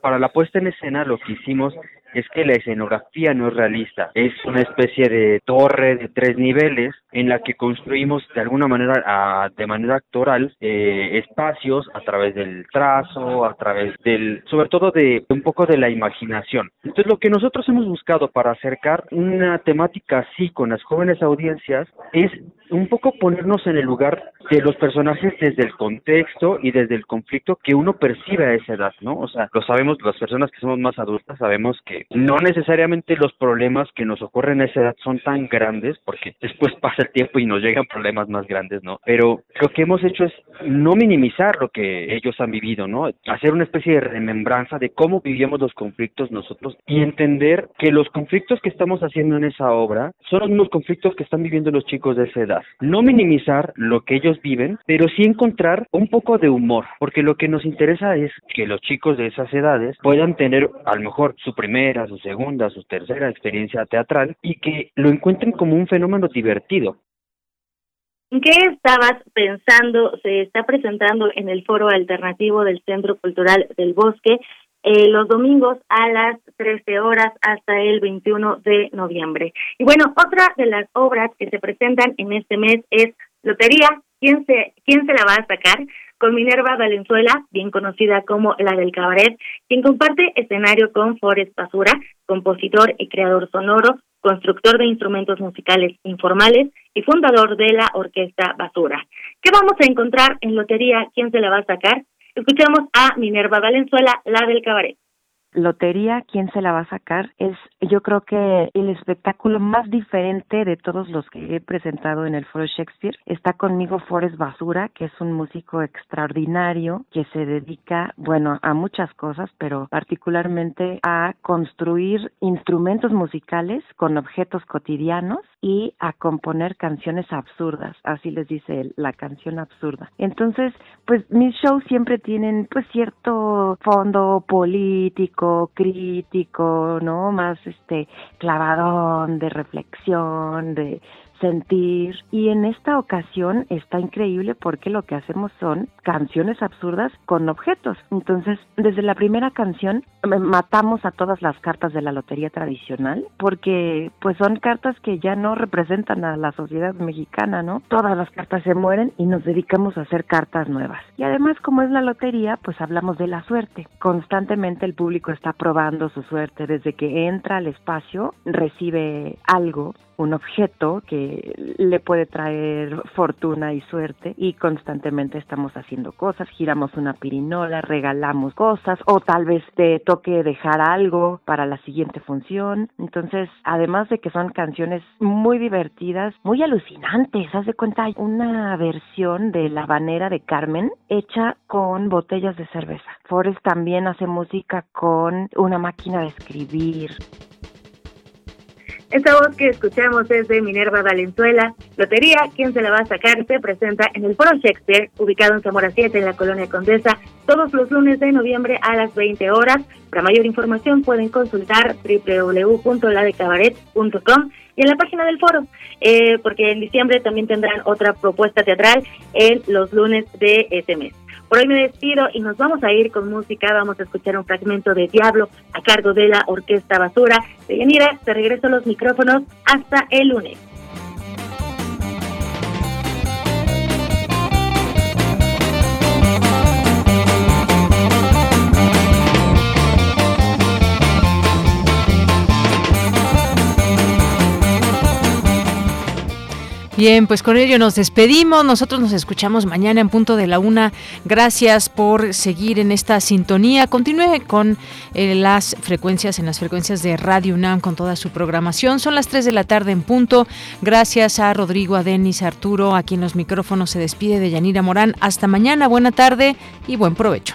Para la puesta en escena lo que hicimos es que la escenografía no es realista, es una especie de torre de tres niveles en la que construimos de alguna manera, de manera actoral, eh, espacios a través del trazo, a través del, sobre todo de un poco de la imaginación. Entonces lo que nosotros hemos buscado para acercar una temática así con las jóvenes audiencias es un poco ponernos en el lugar de los personajes desde el contexto y desde el conflicto que uno percibe a esa edad, ¿no? O sea, lo sabemos, las personas que somos más adultas sabemos que no necesariamente los problemas que nos ocurren a esa edad son tan grandes, porque después pasa el tiempo y nos llegan problemas más grandes, ¿no? Pero lo que hemos hecho es no minimizar lo que ellos han vivido, ¿no? Hacer una especie de remembranza de cómo vivíamos los conflictos nosotros y entender que los conflictos que estamos haciendo en esa obra son los mismos conflictos que están viviendo los chicos de esa edad. No minimizar lo que ellos viven, pero sí encontrar un poco de humor, porque lo que nos interesa es que los chicos de esas edades puedan tener a lo mejor su su segunda, su tercera experiencia teatral y que lo encuentren como un fenómeno divertido. ¿En qué estabas pensando? Se está presentando en el foro alternativo del Centro Cultural del Bosque eh, los domingos a las 13 horas hasta el 21 de noviembre. Y bueno, otra de las obras que se presentan en este mes es Lotería, ¿quién se, quién se la va a sacar? Con Minerva Valenzuela, bien conocida como la del cabaret, quien comparte escenario con Forest Basura, compositor y creador sonoro, constructor de instrumentos musicales informales y fundador de la Orquesta Basura. ¿Qué vamos a encontrar en Lotería? ¿Quién se la va a sacar? Escuchamos a Minerva Valenzuela, la del cabaret. Lotería, ¿quién se la va a sacar? Es yo creo que el espectáculo más diferente de todos los que he presentado en el Foro Shakespeare. Está conmigo Forrest Basura, que es un músico extraordinario que se dedica, bueno, a muchas cosas, pero particularmente a construir instrumentos musicales con objetos cotidianos y a componer canciones absurdas, así les dice él, la canción absurda. Entonces, pues mis shows siempre tienen pues cierto fondo político, crítico, ¿no? Más este clavadón de reflexión, de sentir y en esta ocasión está increíble porque lo que hacemos son canciones absurdas con objetos. Entonces, desde la primera canción matamos a todas las cartas de la lotería tradicional porque pues son cartas que ya no representan a la sociedad mexicana, ¿no? Todas las cartas se mueren y nos dedicamos a hacer cartas nuevas. Y además, como es la lotería, pues hablamos de la suerte. Constantemente el público está probando su suerte desde que entra al espacio, recibe algo un objeto que le puede traer fortuna y suerte y constantemente estamos haciendo cosas, giramos una pirinola, regalamos cosas o tal vez te toque dejar algo para la siguiente función. Entonces, además de que son canciones muy divertidas, muy alucinantes, haz de cuenta hay una versión de La Banera de Carmen hecha con botellas de cerveza. Forrest también hace música con una máquina de escribir. Esta voz que escuchamos es de Minerva Valenzuela. Lotería, ¿quién se la va a sacar? Se presenta en el Foro Shakespeare, ubicado en Zamora 7, en la Colonia Condesa, todos los lunes de noviembre a las 20 horas. Para mayor información pueden consultar www.ladecabaret.com y en la página del foro, eh, porque en diciembre también tendrán otra propuesta teatral en los lunes de ese mes. Por hoy me despido y nos vamos a ir con música. Vamos a escuchar un fragmento de Diablo a cargo de la Orquesta Basura. De Yanira, te regreso los micrófonos hasta el lunes. Bien, pues con ello nos despedimos. Nosotros nos escuchamos mañana en punto de la una. Gracias por seguir en esta sintonía. Continúe con eh, las frecuencias, en las frecuencias de Radio UNAM con toda su programación. Son las 3 de la tarde en punto. Gracias a Rodrigo, a Denis, a Arturo. Aquí en los micrófonos se despide de Yanira Morán. Hasta mañana. Buena tarde y buen provecho.